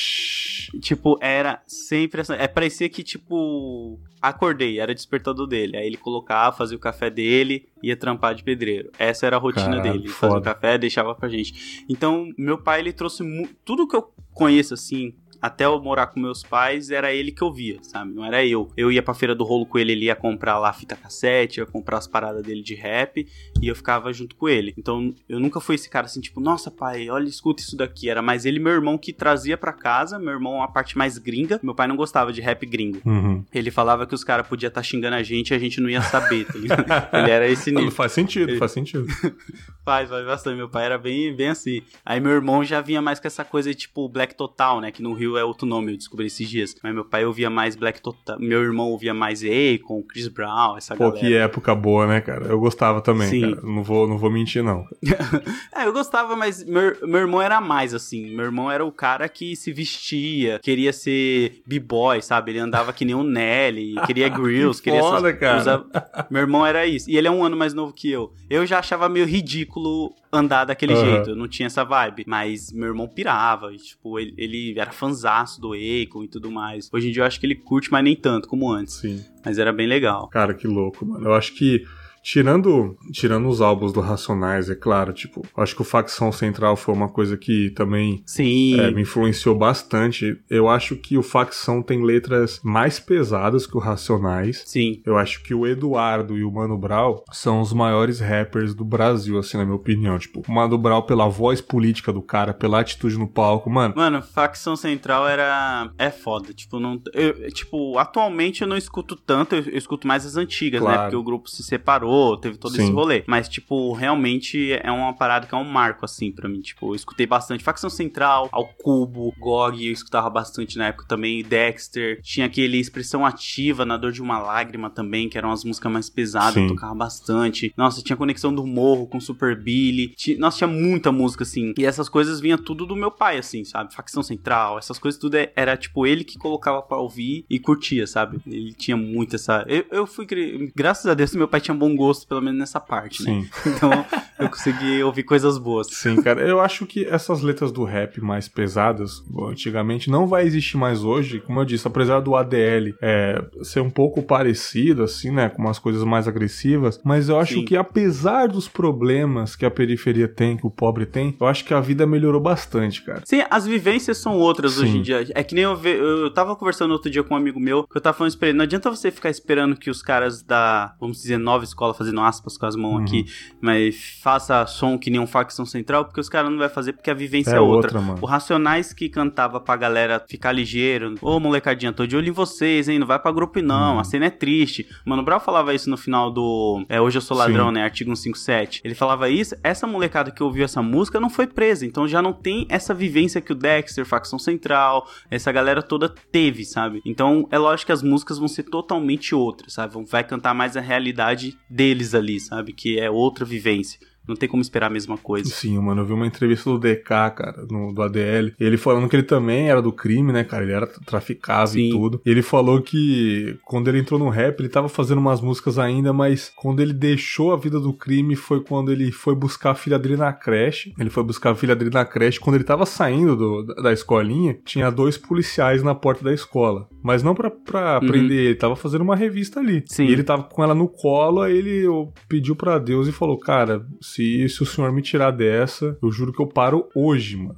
Tipo, era sempre essa. É, parecia que, tipo, acordei, era despertador dele. Aí ele colocava, fazia o café dele, ia trampar de pedreiro. Essa era a rotina Caralho, dele. Fazia o café, deixava pra gente. Então, meu pai, ele trouxe tudo que eu conheço, assim, até eu morar com meus pais, era ele que eu via, sabe? Não era eu. Eu ia pra feira do rolo com ele, ele ia comprar lá fita cassete, ia comprar as paradas dele de rap e eu ficava junto com ele. Então eu nunca fui esse cara assim, tipo, nossa pai, olha, escuta isso daqui. Era mais ele meu irmão que trazia para casa. Meu irmão, a parte mais gringa. Meu pai não gostava de rap gringo. Uhum. Ele falava que os caras podiam estar tá xingando a gente e a gente não ia saber, tá [LAUGHS] Ele era esse nível. faz sentido, ele... faz sentido. [LAUGHS] faz, faz bastante. Meu pai era bem, bem assim. Aí meu irmão já vinha mais com essa coisa tipo Black Total, né? Que no Rio é outro nome, eu descobri esses dias. Mas meu pai ouvia mais Black Total, meu irmão ouvia mais Akon, Chris Brown, essa Pô, galera. Pô, que época boa, né, cara? Eu gostava também, Sim. cara. Não vou, não vou mentir, não. [LAUGHS] é, eu gostava, mas meu, meu irmão era mais, assim. Meu irmão era o cara que se vestia, queria ser b-boy, sabe? Ele andava que nem o Nelly, queria [LAUGHS] grills, que queria... Foda, essas, cara. Meu irmão era isso. E ele é um ano mais novo que eu. Eu já achava meio ridículo andar daquele uhum. jeito. Eu não tinha essa vibe. Mas meu irmão pirava. E, tipo, ele, ele era fanzaço do Akon e tudo mais. Hoje em dia eu acho que ele curte, mas nem tanto como antes. Sim. Mas era bem legal. Cara, que louco, mano. Eu acho que Tirando, tirando os álbuns do Racionais, é claro, tipo, acho que o Facção Central foi uma coisa que também Sim. É, me influenciou bastante. Eu acho que o Facção tem letras mais pesadas que o Racionais. Sim. Eu acho que o Eduardo e o Mano Brown são os maiores rappers do Brasil, assim, na minha opinião. Tipo, o Mano Brown pela voz política do cara, pela atitude no palco, mano. Mano, Facção Central era... é foda, tipo, não... Eu, tipo, atualmente eu não escuto tanto, eu, eu escuto mais as antigas, né? claro. né? Porque o grupo se separou teve todo Sim. esse rolê. Mas, tipo, realmente é uma parada que é um marco, assim, para mim. Tipo, eu escutei bastante Facção Central, Ao Cubo, GOG, eu escutava bastante na época também, Dexter. Tinha aquele Expressão Ativa, Na Dor de uma Lágrima também, que eram as músicas mais pesadas, eu tocava bastante. Nossa, tinha Conexão do Morro com Super Billy. Tinha, nossa, tinha muita música, assim. E essas coisas vinha tudo do meu pai, assim, sabe? Facção Central, essas coisas tudo é, era, tipo, ele que colocava pra ouvir e curtia, sabe? Ele tinha muito essa... Eu, eu fui... Graças a Deus, meu pai tinha bom gosto gosto, pelo menos nessa parte, né? Sim. [LAUGHS] Então eu consegui ouvir coisas boas. Sim, cara. Eu acho que essas letras do rap mais pesadas, antigamente, não vai existir mais hoje. Como eu disse, apesar do ADL é, ser um pouco parecido, assim, né? Com umas coisas mais agressivas, mas eu acho Sim. que apesar dos problemas que a periferia tem, que o pobre tem, eu acho que a vida melhorou bastante, cara. Sim, as vivências são outras Sim. hoje em dia. É que nem eu, ve... eu tava conversando outro dia com um amigo meu, que eu tava falando pra ele, não adianta você ficar esperando que os caras da, vamos dizer, nova escola fazendo aspas com as mãos uhum. aqui, mas faça som que nem um facção central, porque os caras não vai fazer porque a vivência é, é outra. outra o Racionais que cantava pra galera ficar ligeiro, ô molecadinha, tô de olho em vocês, hein, não vai pra grupo não, uhum. a cena é triste. Mano Brau falava isso no final do é, Hoje Eu Sou Ladrão, Sim. né, artigo 157. Ele falava isso, essa molecada que ouviu essa música não foi presa, então já não tem essa vivência que o Dexter, facção central, essa galera toda teve, sabe? Então é lógico que as músicas vão ser totalmente outras, sabe? Vai cantar mais a realidade deles ali, sabe? Que é outra vivência. Não tem como esperar a mesma coisa. Sim, mano, eu vi uma entrevista do DK, cara, no, do ADL. Ele falando que ele também era do crime, né, cara? Ele era traficado Sim. e tudo. E ele falou que quando ele entrou no rap, ele tava fazendo umas músicas ainda, mas quando ele deixou a vida do crime foi quando ele foi buscar a filha dele na creche. Ele foi buscar a filha dele na creche. Quando ele tava saindo do, da escolinha, tinha dois policiais na porta da escola. Mas não pra, pra uhum. prender ele, tava fazendo uma revista ali. Sim. E ele tava com ela no colo, aí ele pediu para Deus e falou: Cara, se, se o senhor me tirar dessa, eu juro que eu paro hoje, mano.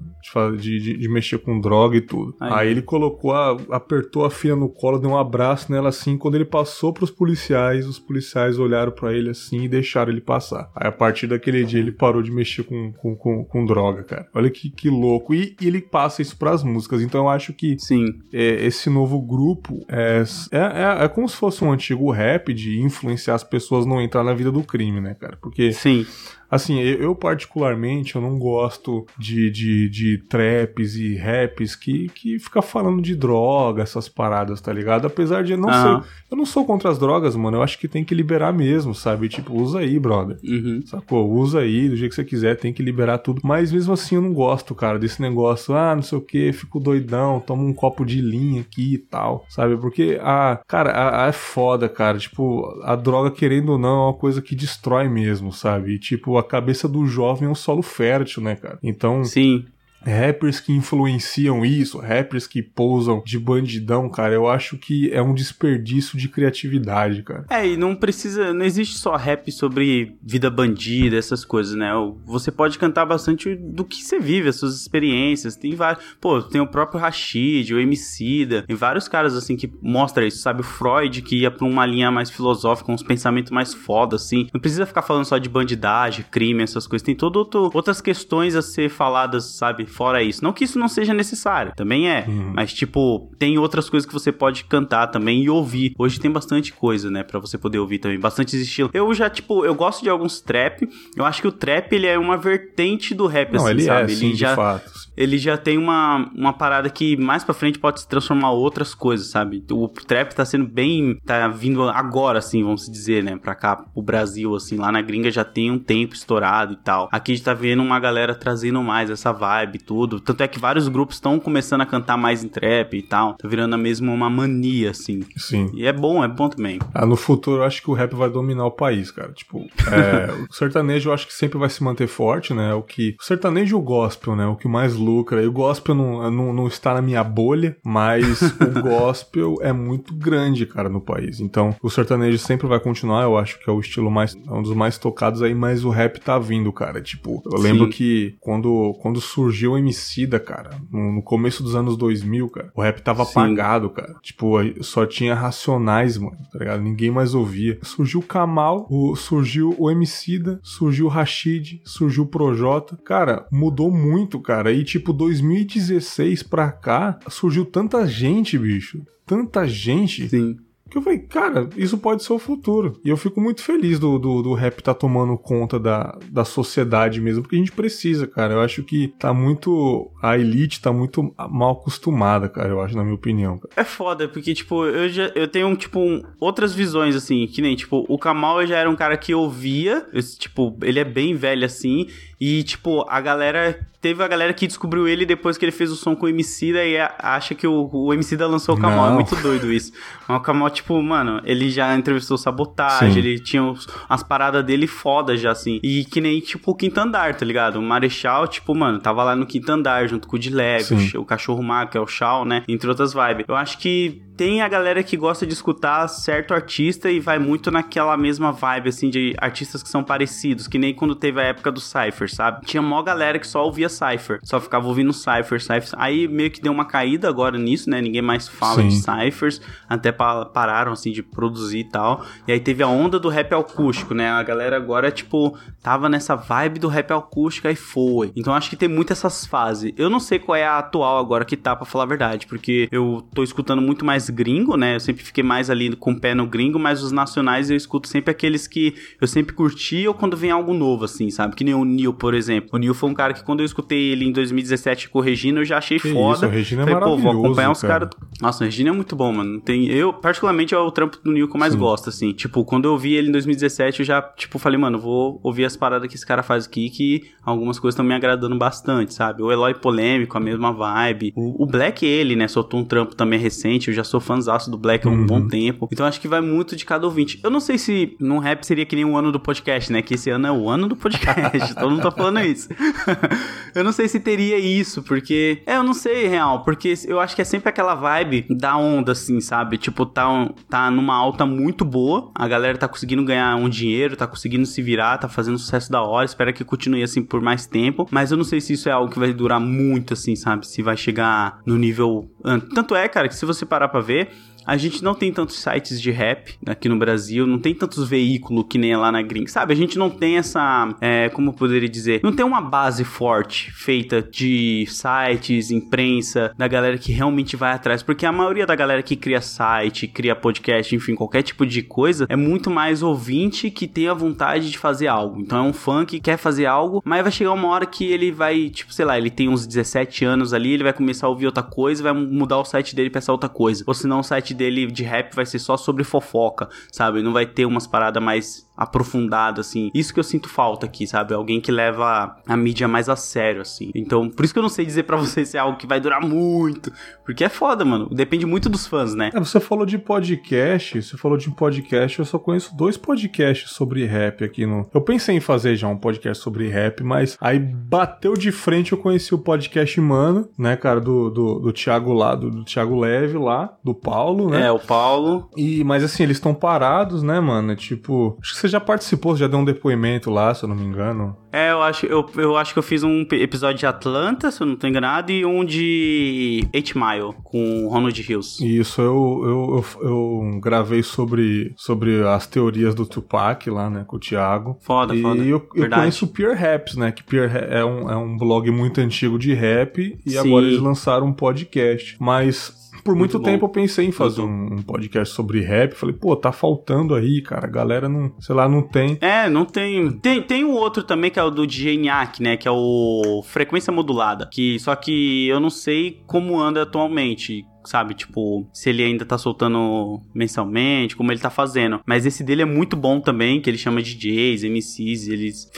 De, de, de mexer com droga e tudo. Aí, Aí ele colocou, a, apertou a filha no colo, deu um abraço nela assim. Quando ele passou pros policiais, os policiais olharam para ele assim e deixaram ele passar. Aí a partir daquele dia ele parou de mexer com, com, com, com droga, cara. Olha que, que louco. E, e, ele passa isso pras músicas. Então eu acho que Sim. É, esse novo grupo é, é, é, é como se fosse um antigo rap de influenciar as pessoas não entrar na vida do crime, né, cara? Porque. Sim. Assim, eu particularmente eu não gosto de, de, de traps e raps que, que fica falando de droga, essas paradas, tá ligado? Apesar de eu não ser. Eu não sou contra as drogas, mano. Eu acho que tem que liberar mesmo, sabe? Tipo, usa aí, brother. Uhum. Sacou? Usa aí, do jeito que você quiser, tem que liberar tudo. Mas mesmo assim eu não gosto, cara, desse negócio. Ah, não sei o que, fico doidão, tomo um copo de linha aqui e tal, sabe? Porque, ah, cara, a, a é foda, cara. Tipo, a droga, querendo ou não, é uma coisa que destrói mesmo, sabe? E, tipo, a cabeça do jovem é um solo fértil, né, cara? Então. Sim rappers que influenciam isso, rappers que pousam de bandidão, cara, eu acho que é um desperdício de criatividade, cara. É, e não precisa, não existe só rap sobre vida bandida, essas coisas, né? Você pode cantar bastante do que você vive, as suas experiências, tem vários, pô, tem o próprio Rashid, o Emicida, tem vários caras assim que mostra isso, sabe? O Freud que ia pra uma linha mais filosófica, uns pensamentos mais foda, assim. Não precisa ficar falando só de bandidagem, crime, essas coisas, tem todas outras questões a ser faladas, sabe? Fora isso. Não que isso não seja necessário, também é. Uhum. Mas, tipo, tem outras coisas que você pode cantar também e ouvir. Hoje tem bastante coisa, né, para você poder ouvir também. Bastante estilo. Eu já, tipo, eu gosto de alguns trap. Eu acho que o trap, ele é uma vertente do rap, não, assim, ele sabe? É, ele sim, já, de fato. Ele já tem uma, uma parada que mais pra frente pode se transformar em outras coisas, sabe? O trap tá sendo bem. tá vindo agora, assim, vamos dizer, né, pra cá, o Brasil, assim. Lá na gringa já tem um tempo estourado e tal. Aqui a gente tá vendo uma galera trazendo mais essa vibe vibe, tudo. Tanto é que vários grupos estão começando a cantar mais em trap e tal. Tá virando mesmo uma mania, assim. Sim. E é bom, é bom também. Ah, no futuro eu acho que o rap vai dominar o país, cara. Tipo, é, [LAUGHS] o sertanejo eu acho que sempre vai se manter forte, né? O que. O sertanejo e o gospel, né? O que mais lucra. E o gospel não, não, não está na minha bolha, mas [LAUGHS] o gospel é muito grande, cara, no país. Então, o sertanejo sempre vai continuar. Eu acho que é o estilo mais. É um dos mais tocados aí, mas o rap tá vindo, cara. Tipo, eu lembro Sim. que quando, quando surgiu o Emicida, cara, no, começo dos anos 2000, cara, o rap tava Sim. apagado, cara. Tipo, só tinha Racionais, mano, tá ligado? Ninguém mais ouvia. Surgiu o Kamal, o, surgiu o Emicida, surgiu o Rashid, surgiu o Projota. Cara, mudou muito, cara. E tipo, 2016 pra cá, surgiu tanta gente, bicho. Tanta gente Sim. que eu falei, cara, isso pode ser o futuro. E eu fico muito feliz do, do, do rap tá tomando conta da, da sociedade mesmo, porque a gente precisa, cara. Eu acho que tá muito. A elite tá muito mal acostumada, cara, eu acho, na minha opinião. Cara. É foda, porque, tipo, eu já eu tenho, tipo, um- outras visões, assim, que nem, tipo, o Kamal já era um cara que ouvia, esse, tipo, ele é bem velho, assim, e, tipo, a galera. Teve a galera que descobriu ele depois que ele fez o som com o Emicida e a- acha que o, o Emicida lançou o Kamal. É muito doido isso. Mas o Kamal, tipo, mano, ele já entrevistou Sabotagem, Sim. ele tinha os- as paradas dele foda já, assim. E que nem, tipo, o Quinto Andar, tá ligado? O Marechal, tipo, mano, tava lá no Quinto Andar junto com o Dileg, Sim. o Cachorro Mago, que é o Shaw, né? Entre outras vibes. Eu acho que tem a galera que gosta de escutar certo artista e vai muito naquela mesma vibe, assim, de artistas que são parecidos, que nem quando teve a época do Cypher, sabe? Tinha mó galera que só ouvia Cypher, só ficava ouvindo Cypher, Cypher. Aí meio que deu uma caída agora nisso, né? Ninguém mais fala Sim. de Cyphers, até pa- pararam, assim, de produzir e tal. E aí teve a onda do rap acústico, né? A galera agora, tipo, tava nessa vibe do rap acústico e foi. Então acho que tem muito essas fases. Eu não sei qual é a atual agora que tá, pra falar a verdade, porque eu tô escutando muito mais gringo, né? Eu sempre fiquei mais ali com o pé no gringo, mas os nacionais eu escuto sempre aqueles que eu sempre curti ou quando vem algo novo, assim, sabe? Que nem o Neil, por exemplo. O Neil foi um cara que quando eu escutei ele em 2017 corrigindo, eu já achei Que foda. isso, o Regina é Falei, pô, vou maravilhoso, acompanhar os cara. caras. Nossa, o Regina é muito bom, mano. Tem, eu, particularmente, é o trampo do Neil que eu mais Sim. gosto, assim. Tipo, quando eu vi ele em 2017, eu já, tipo, falei, mano, vou ouvir as paradas que esse cara faz aqui, que algumas coisas estão me agradando bastante, sabe? O Eloy Polêmico, a mesma vibe. O, o Black, ele, né, soltou um trampo também recente, eu já sou fãzaço do Black há um Uhum. bom tempo. Então acho que vai muito de cada ouvinte. Eu não sei se num rap seria que nem o ano do podcast, né? Que esse ano é o ano do podcast. [LAUGHS] Todo mundo tá falando isso. [LAUGHS] eu não sei se teria isso, porque. É, eu não sei, real. Porque eu acho que é sempre aquela vibe da onda, assim, sabe? Tipo, tá, um- tá numa alta muito boa. A galera tá conseguindo ganhar um dinheiro, tá conseguindo se virar, tá fazendo sucesso da hora. Espero que continue assim por mais tempo. Mas eu não sei se isso é algo que vai durar muito, assim, sabe? Se vai chegar no nível. Tanto é, cara, que se você parar pra ver. A gente não tem tantos sites de rap aqui no Brasil, não tem tantos veículos que nem é lá na gringa, sabe? A gente não tem essa, é, como eu poderia dizer, não tem uma base forte feita de sites, imprensa, da galera que realmente vai atrás, porque a maioria da galera que cria site, cria podcast, enfim, qualquer tipo de coisa, é muito mais ouvinte que tem a vontade de fazer algo. Então é um fã que quer fazer algo, mas vai chegar uma hora que ele vai, tipo, sei lá, ele tem uns 17 anos ali, ele vai começar a ouvir outra coisa, vai mudar o site dele pra essa outra coisa. Ou senão o site dele de rap vai ser só sobre fofoca, sabe? Não vai ter umas paradas mais aprofundadas, assim. Isso que eu sinto falta aqui, sabe? Alguém que leva a mídia mais a sério, assim. Então, por isso que eu não sei dizer pra [LAUGHS] você se é algo que vai durar muito. Porque é foda, mano. Depende muito dos fãs, né? É, você falou de podcast, você falou de podcast, eu só conheço dois podcasts sobre rap aqui no. Eu pensei em fazer já um podcast sobre rap, mas aí bateu de frente, eu conheci o podcast Mano, né, cara, do, do, do Thiago lá, do, do Thiago Leve lá, do Paulo, né? É, o Paulo. E, mas assim, eles estão parados, né, mano? Tipo, acho que você já participou, você já deu um depoimento lá, se eu não me engano. É, eu acho, eu, eu acho que eu fiz um episódio de Atlanta, se eu não tô enganado, e um de 8 Mile, com o Ronald Hills. E Isso, eu, eu, eu, eu gravei sobre, sobre as teorias do Tupac lá, né, com o Thiago. Foda, e foda. eu, eu Verdade. conheço o Pure Raps, né? Que Pure é um, é um blog muito antigo de rap e Sim. agora eles lançaram um podcast. Mas por muito, Muito tempo eu pensei em fazer um, um podcast sobre rap. Falei, pô, tá faltando aí, cara. A galera não, sei lá, não tem. É, não tem. Tem, tem o outro também, que é o do DJ Nhaque, né? Que é o Frequência Modulada. Que, só que eu não sei como anda atualmente. Sabe? Tipo, se ele ainda tá soltando mensalmente, como ele tá fazendo. Mas esse dele é muito bom também, que ele chama DJs, MCs, eles,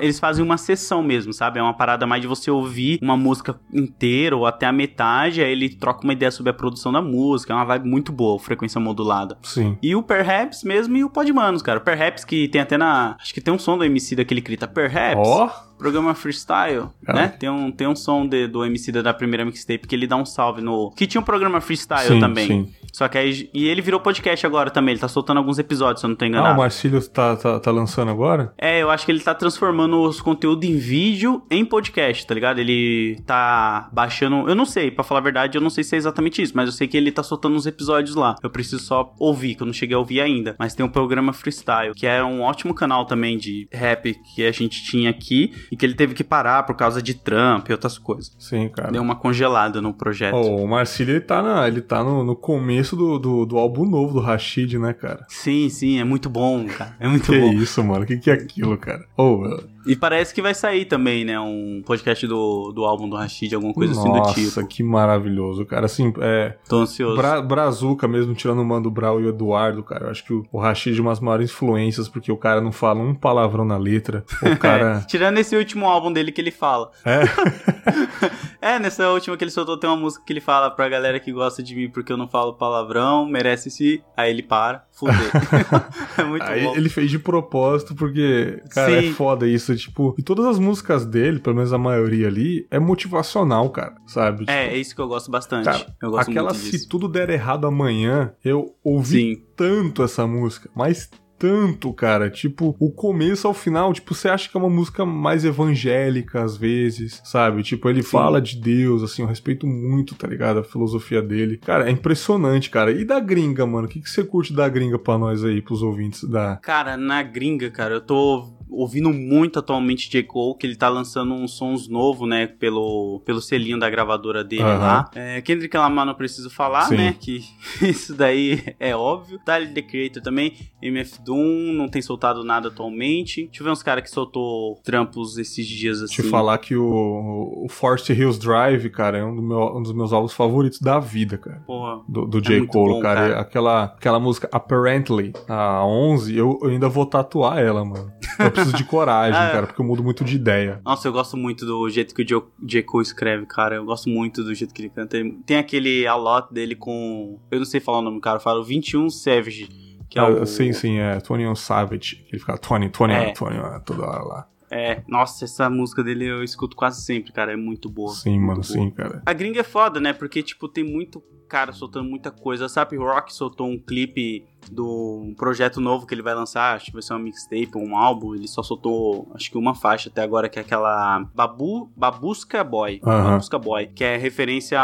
eles fazem uma sessão mesmo, sabe? É uma parada mais de você ouvir uma música inteira ou até a metade, aí ele troca uma ideia sobre a produção da música, é uma vibe muito boa, frequência modulada. Sim. E o Perhaps mesmo e o Podmanos, cara. O Perhaps que tem até na. Acho que tem um som do MC daquele que grita Perhaps. Ó. Programa freestyle, né? Tem um, tem um som de, do MC da, primeira mixtape que ele dá um salve no. Que tinha um programa freestyle Sim, também. sim. Só que aí. E ele virou podcast agora também. Ele tá soltando alguns episódios, se eu não tô Ah, enganado. o Marcílio tá, tá, tá lançando agora? É, eu acho que ele tá transformando os conteúdos em vídeo em podcast, tá ligado? Ele tá baixando. Eu não sei, pra falar a verdade, eu não sei se é exatamente isso, mas eu sei que ele tá soltando uns episódios lá. Eu preciso só ouvir, que eu não cheguei a ouvir ainda. Mas tem um programa Freestyle, que é um ótimo canal também de rap que a gente tinha aqui e que ele teve que parar por causa de Trump e outras coisas. Sim, cara. Deu uma congelada no projeto. Ó, o Marcílio, ele tá, na, ele tá no, no começo do, do, do álbum novo do Rashid, né, cara? Sim, sim, é muito bom, cara. É muito Que bom. isso, mano? O que, que é aquilo, cara? Ô, velho. E parece que vai sair também, né? Um podcast do, do álbum do Rashid, alguma coisa assim do Nossa, tipo. que maravilhoso, cara. Assim, é. Tô ansioso. Bra Brazuca mesmo, tirando o Mando Brau e o Eduardo, cara. Eu acho que o, o Rashid é uma das maiores influências, porque o cara não fala um palavrão na letra. [LAUGHS] O cara. Tirando esse último álbum dele que ele fala. É. [LAUGHS] É, nessa última que ele soltou tem uma música que ele fala pra galera que gosta de mim porque eu não falo palavrão, merece se. Aí ele para, fuder. [LAUGHS] é muito Aí bom. ele fez de propósito, porque, cara, Sim. é foda isso. Tipo, e todas as músicas dele, pelo menos a maioria ali, é motivacional, cara. Sabe? Tipo, É, é isso que eu gosto bastante. Cara, eu gosto aquela. Se Tudo Der Errado Amanhã, eu ouvi Sim. tanto essa música, mas tanto, cara. Tipo, o começo ao final, tipo, você acha que é uma música mais evangélica às vezes, sabe? Tipo, ele Sim. fala de Deus, assim, eu respeito muito, tá ligado? A filosofia dele. Cara, é impressionante, cara. E da gringa, mano? O que, que você curte da gringa pra nós aí, pros ouvintes da. Cara, na gringa, cara, eu tô ouvindo muito atualmente J. Cole, que ele tá lançando uns sons novos, né, pelo, pelo selinho da gravadora dele Aham. lá. É, Kendrick Lamar não preciso falar, Sim. né, que [LAUGHS] isso daí é óbvio. Tyler, The Creator também, MF Doom, não tem soltado nada atualmente. Deixa eu ver uns caras que soltou trampos esses dias, assim. Te falar que o, o Forest Hills Drive, cara, é um, do meu- um dos meus álbuns favoritos da vida, cara. Porra, do, do J. muito Cole, bom, cara. cara. Aquela, aquela música Apparently, a 11, eu, eu ainda vou tatuar ela, mano. Eu preciso de [LAUGHS] coragem, Ah, é. cara, porque eu mudo muito de ideia. Nossa, eu gosto muito do jeito que o J. Cole escreve, cara. Eu gosto muito do jeito que ele canta. Tem aquele a lot dele com. Eu não sei falar o nome cara, eu falo 21 Savage. Que é Ah, o. Sim, sim, é 21 Savage. Ele fica 20, 21, É. 21, toda hora lá. É, nossa, essa música dele eu escuto quase sempre, cara. É muito boa. Sim, muito mano, boa. sim, cara. A gringa é foda, né? Porque, tipo, tem muito cara soltando muita coisa. A Sap Rock soltou um clipe do um projeto novo que ele vai lançar. Acho que vai ser uma mixtape, um álbum. Ele só soltou, acho que uma faixa até agora, que é aquela Babu, Babusca Boy. Aham. Babusca Boy. Que é referência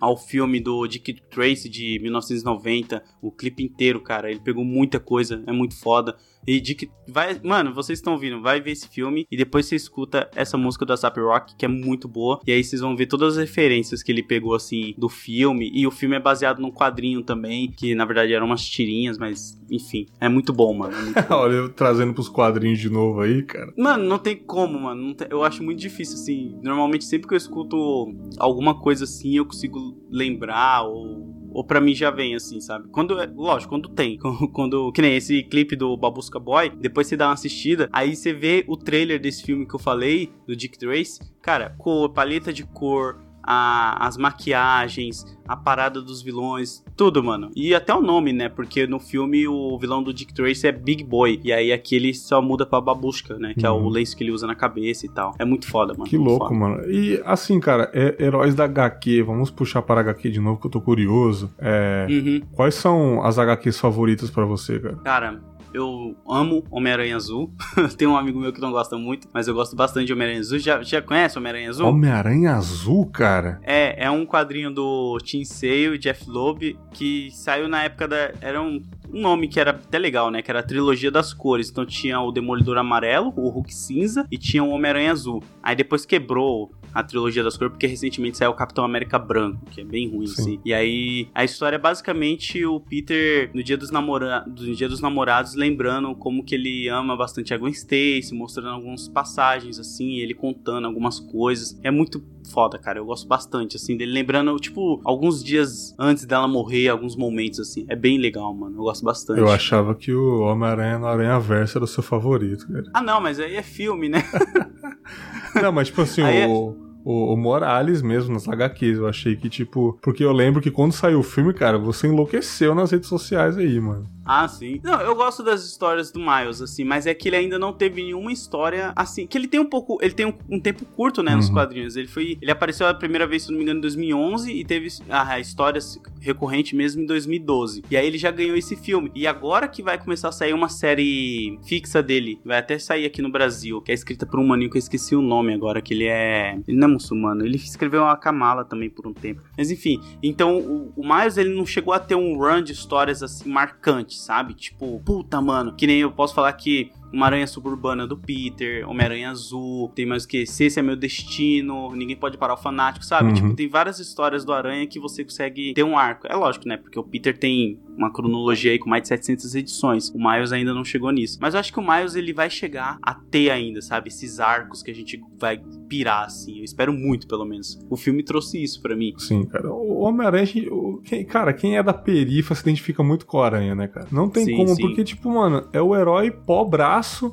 ao filme do Dick Tracy de 1990. O clipe inteiro, cara. Ele pegou muita coisa. É muito foda. E Dick. Vai, mano, vocês estão ouvindo, vai ver esse filme e depois você escuta essa música do ASAP Rock, que é muito boa. E aí vocês vão ver todas as referências que ele pegou, assim, do filme. E o filme é baseado num quadrinho também, que na verdade eram umas tirinhas, mas enfim, é muito bom, mano. é muito bom. [LAUGHS] Olha, eu trazendo pros quadrinhos de novo aí, cara. Mano, não tem como, mano. Tem- eu acho muito difícil, assim. Normalmente, sempre que eu escuto alguma coisa assim, eu consigo lembrar ou. Ou pra mim já vem assim, sabe? Quando é. Lógico, quando tem. [LAUGHS] Quando. Que nem esse clipe do Babusca Boy. Depois você dá uma assistida. Aí você vê o trailer desse filme que eu falei, do Dick Trace. Cara, cor, paleta de cor. A- as maquiagens, a parada dos vilões, tudo, mano. E até o nome, né? Porque no filme o vilão do Dick Tracy é Big Boy. E aí aqui ele só muda pra babushka, né? Que é o Uhum. lenço que ele usa na cabeça e tal. É muito foda, mano. Que louco, foda. mano. E assim, cara, é, heróis da HQ, vamos puxar para HQ de novo que eu tô curioso. É, Uhum. Quais são as HQs favoritas pra você, cara? Cara, eu amo Homem-Aranha Azul. [LAUGHS] Tem um amigo meu que não gosta muito, mas eu gosto bastante de Homem-Aranha Azul. Já, já conhece Homem-Aranha Azul? Homem-Aranha Azul, cara? É, é um quadrinho do Tim Sale e Jeff Loeb que saiu na época da. Era um, um nome que era até legal, né? Que era a trilogia das cores. Então tinha o Demolidor Amarelo, o Hulk Cinza e tinha o Homem-Aranha Azul. Aí depois quebrou a trilogia das cores, porque recentemente saiu o Capitão América Branco, que é bem ruim, Sim. assim. E aí, a história é basicamente o Peter, no dia dos, namora no dia dos namorados, lembrando como que ele ama bastante a Gwen Stacy, mostrando algumas passagens, assim, ele contando algumas coisas. É muito foda, cara. Eu gosto bastante, assim, dele lembrando, tipo, alguns dias antes dela morrer, alguns momentos, assim. É bem legal, mano. Eu gosto bastante. Eu achava que o Homem-Aranha no Aranha Verso era o seu favorito, cara. Ah, não, mas aí é filme, né? [LAUGHS] Não, mas tipo assim, Aí é- o, o, Morales mesmo, nas HQs, eu achei que, tipo. Porque eu lembro que quando saiu o filme, cara, você enlouqueceu nas redes sociais aí, mano. Ah, sim. Não, eu gosto das histórias do Miles, assim, mas é que ele ainda não teve nenhuma história assim. Que ele tem um pouco. Ele tem um, um tempo curto, né, nos Uhum. quadrinhos. Ele foi. Ele apareceu a primeira vez, se não me engano, em 2011 e teve a, a história recorrente mesmo em 2012. E aí ele já ganhou esse filme. E agora que vai começar a sair uma série fixa dele, vai até sair aqui no Brasil, que é escrita por um maninho que eu esqueci o nome agora, que ele é. Ele não é muçulmano, ele escreveu a Kamala também por um tempo. Mas enfim, então o, o Miles ele não chegou a ter um run de histórias assim marcantes, sabe? Tipo, puta, mano, que nem eu posso falar que uma aranha suburbana do Peter, Homem-Aranha Azul, tem mais o que? Se esse é meu destino, ninguém pode parar o fanático, sabe? Uhum. Tipo, tem várias histórias do Aranha que você consegue ter um arco. É lógico, né? Porque o Peter tem uma cronologia aí com mais de 700 edições. O Miles ainda não chegou nisso. Mas eu acho que o Miles ele vai chegar a ter ainda, sabe? Esses arcos que a gente vai pirar, assim. Eu espero muito, pelo menos. O filme trouxe isso pra mim. Sim, cara. O Homem-Aranha, o- cara, quem é da perifa se identifica muito com a aranha, né, cara? Não tem Sim, como, sim. porque, tipo, mano, é o herói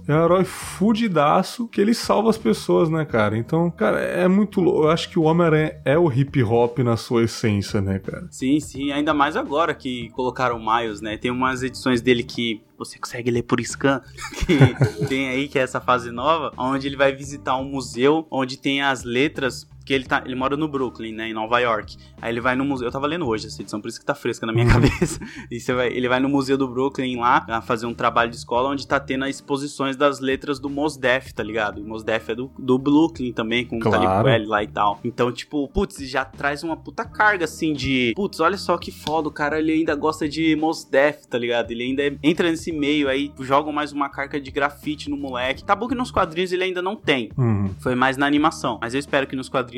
é o herói fudidaço que ele salva as pessoas, né, cara? Então, cara, é muito louco. Eu acho que o Homem-Aranha é o hip hop na sua essência, né, cara? Sim, sim, ainda mais agora que colocaram o Miles, né? Tem umas edições dele que você consegue ler por scan, [LAUGHS] que tem aí, que é essa fase nova, onde ele vai visitar um museu onde tem as letras. Que ele, tá, ele mora no Brooklyn, né, em Nova York. Aí ele vai no museu. Eu tava lendo hoje essa edição, por isso que tá fresca na minha [LAUGHS] cabeça. E você vai, ele vai no museu do Brooklyn lá a fazer um trabalho de escola onde tá tendo as exposições das letras do Mos Def, tá ligado? E o Mos Def é do, do Brooklyn também, com o Claro. Talib Kweli lá e tal. Então, tipo, putz, já traz uma puta carga assim de. Putz, olha só que foda, o cara ele ainda gosta de Mos Def, tá ligado? Ele ainda entra nesse meio aí, jogam mais uma carga de grafite no moleque. Tá bom que nos quadrinhos ele ainda não tem. Uhum. Foi mais na animação. Mas eu espero que nos quadrinhos.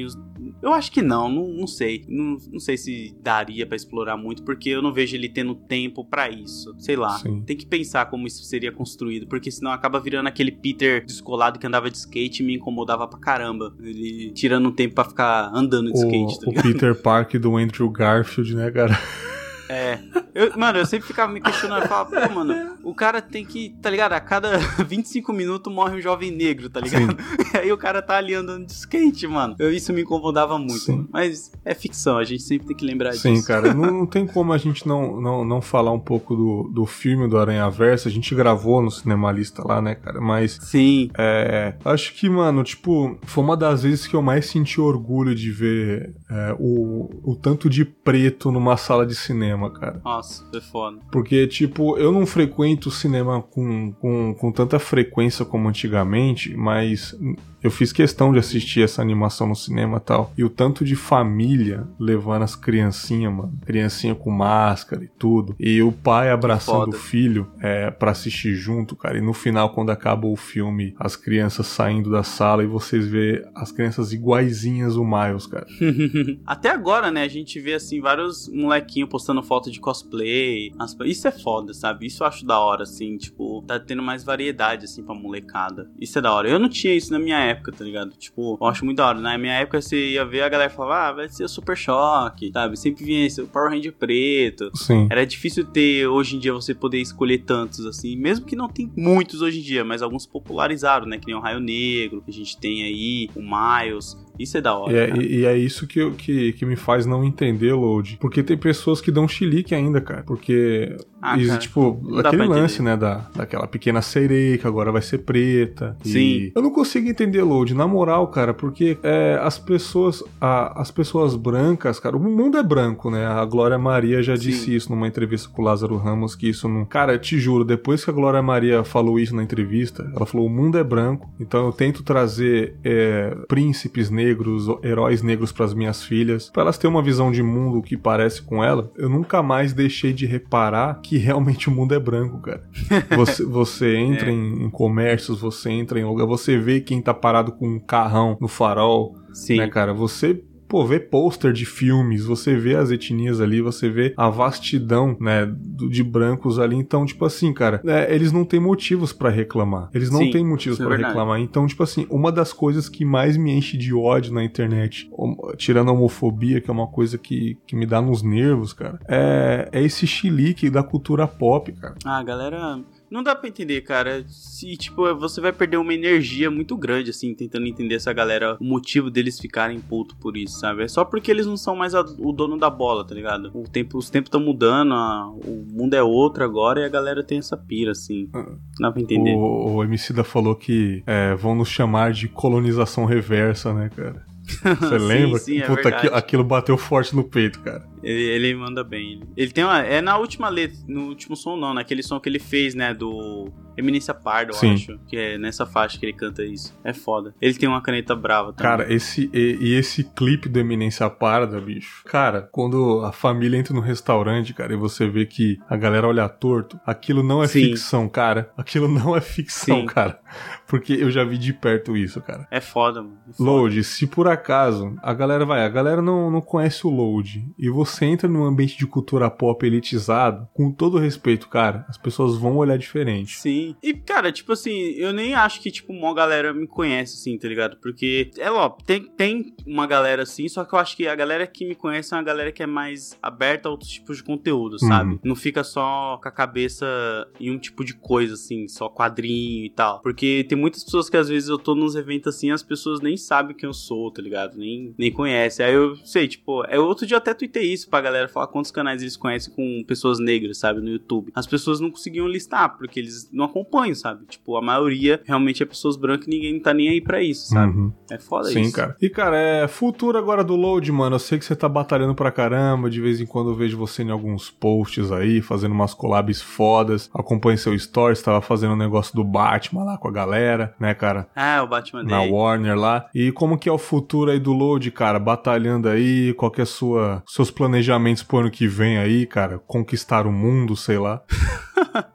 Eu acho que não, não, não sei. Não, não sei se daria pra explorar muito, porque eu não vejo ele tendo tempo pra isso. Sei lá. Sim. Tem que pensar como isso seria construído, porque senão acaba virando aquele Peter descolado que andava de skate e me incomodava pra caramba. Ele tirando um tempo pra ficar andando de skate, tá O, o? Peter Park do Andrew Garfield, né, cara? [LAUGHS] É. Eu- mano, eu sempre ficava me questionando. Eu falava, pô, mano, o cara tem que, tá ligado? A cada [LAUGHS] 25 minutos morre um jovem negro, tá ligado? [LAUGHS] E aí o cara tá ali andando de skate, mano. Eu, isso me incomodava muito. Sim. Mas é ficção, a gente sempre tem que lembrar Sim, disso. cara, não, não tem como a gente não, não, não falar um pouco do, do filme do Aranha Verso. A gente gravou no Cinemalista lá, né, cara? Mas Sim. é, acho que, mano, tipo, foi uma das vezes que eu mais senti orgulho de ver é, o, o tanto de preto numa sala de cinema, cara. Nossa, foi foda. Porque, tipo, eu não frequento o cinema com, com, com tanta frequência como antigamente, mas eu fiz questão de assistir essa animação no cinema e tal. E o tanto de família levando as criancinhas, mano. Criancinha com máscara e tudo. E o pai abraçando o filho é, para assistir junto, cara. E no final, quando acaba o filme, as crianças saindo da sala e vocês vê as crianças iguaizinhas o Miles, cara. [LAUGHS] Até agora, né, a gente vê, assim, vários molequinhos postando foto de cosplay. Isso é foda, sabe? Isso eu acho da hora, assim, tipo, tá tendo mais variedade, assim, pra molecada. Isso é da hora. Eu não tinha isso na minha época, tá ligado? Tipo, eu acho muito da hora. Na minha época, você ia ver a galera falava, ah, vai ser o Super Choque, sabe? Sempre vinha esse Power Ranger preto. Sim. Era difícil ter, hoje em dia, você poder escolher tantos, assim. Mesmo que não tem muitos hoje em dia, mas alguns popularizaram, né? Que nem o Raio Negro, que a gente tem aí, o Miles. Isso é da hora. E é, e- e é isso que, eu- que, que me faz não entender, Load. Porque tem pessoas que dão chilique ainda, cara. Porque Ah, existe, cara, tipo, aquele lance, né, da, daquela pequena sereia que agora vai ser preta. Sim. Eu não consigo entender, Load, na moral, cara, porque é, as pessoas a- as pessoas brancas, cara, o mundo é branco, né? A Glória Maria já Sim. disse isso numa entrevista com o Lázaro Ramos, que isso não... Cara, te juro, depois que a Glória Maria falou isso na entrevista, ela falou, o mundo é branco, então eu tento trazer é, príncipes negros negros, heróis negros para as minhas filhas, para elas terem uma visão de mundo que parece com ela, eu nunca mais deixei de reparar que realmente o mundo é branco, cara. [LAUGHS] Você, você entra é. em, em, comércios, você entra em lugar, você vê quem tá parado com um carrão no farol, Sim. né, cara? Você pô, vê pôster de filmes, você vê as etnias ali, você vê a vastidão, né, de brancos ali. Então, tipo assim, cara, é, eles não têm motivos para reclamar. Eles não Sim, têm motivos para é reclamar. Então, tipo assim, uma das coisas que mais me enche de ódio na internet, tirando a homofobia, que é uma coisa que, que me dá nos nervos, cara, é, é esse chilique da cultura pop, cara. Ah, galera não dá pra entender, cara. Se, tipo, você vai perder uma energia muito grande, assim, tentando entender essa galera, o motivo deles ficarem puto por isso, sabe? É só porque eles não são mais a, o dono da bola, tá ligado? O tempo, os tempos estão mudando, a, o mundo é outro agora e a galera tem essa pira, assim. Não dá pra entender. O, o Emicida falou que é, vão nos chamar de colonização reversa, né, cara? [LAUGHS] Você lembra? Sim, sim, é Puta, aquilo, aquilo bateu forte no peito, cara. Ele, ele manda bem. Ele tem uma. É na última letra, no último som, não, naquele som que ele fez, né? Do Eminência Pardo, eu Sim. acho. Que é nessa faixa que ele canta isso. É foda. Ele tem uma caneta brava também. Cara, esse. E, e esse clipe do Eminência Parda, bicho. Cara, quando a família entra no restaurante, cara, e você vê que a galera olha torto, aquilo não é Sim. ficção, cara. Aquilo não é ficção, Sim. cara. Porque eu já vi de perto isso, cara. É foda, mano. É foda. Load, se por acaso a galera vai, a galera não, não conhece o Load e você entra num ambiente de cultura pop elitizado, com todo respeito, cara, as pessoas vão olhar diferente. Sim. E, cara, tipo assim, eu nem acho que, tipo, uma galera me conhece, assim, tá ligado? Porque, é ó, tem, tem uma galera assim, só que eu acho que a galera que me conhece é uma galera que é mais aberta a outros tipos de conteúdo, sabe? Uhum. Não fica só com a cabeça em um tipo de coisa, assim, só quadrinho e tal. Porque tem muitas pessoas que às vezes eu tô nos eventos assim, as pessoas nem sabem quem eu sou, tá ligado? Nem, nem conhecem. Aí eu sei, tipo, é outro dia eu até tuitei isso pra galera falar quantos canais eles conhecem com pessoas negras, sabe, no YouTube. As pessoas não conseguiam listar, porque eles não acompanham, sabe? Tipo, a maioria realmente é pessoas brancas e ninguém tá nem aí pra isso, sabe? Uhum. É foda Sim, isso. Sim, cara. E, cara, é futuro agora do Load, mano. Eu sei que você tá batalhando pra caramba. De vez em quando eu vejo você em alguns posts aí, fazendo umas collabs fodas. Acompanhe seu stories, tava fazendo um negócio do Batman lá com a galera, né, cara? Ah, o Batman Na Day. Warner lá. E como que é o futuro aí do Load, cara? Batalhando aí, qual que é sua, seus planejamentos pro ano que vem aí, cara? Conquistar o mundo, sei lá. [LAUGHS]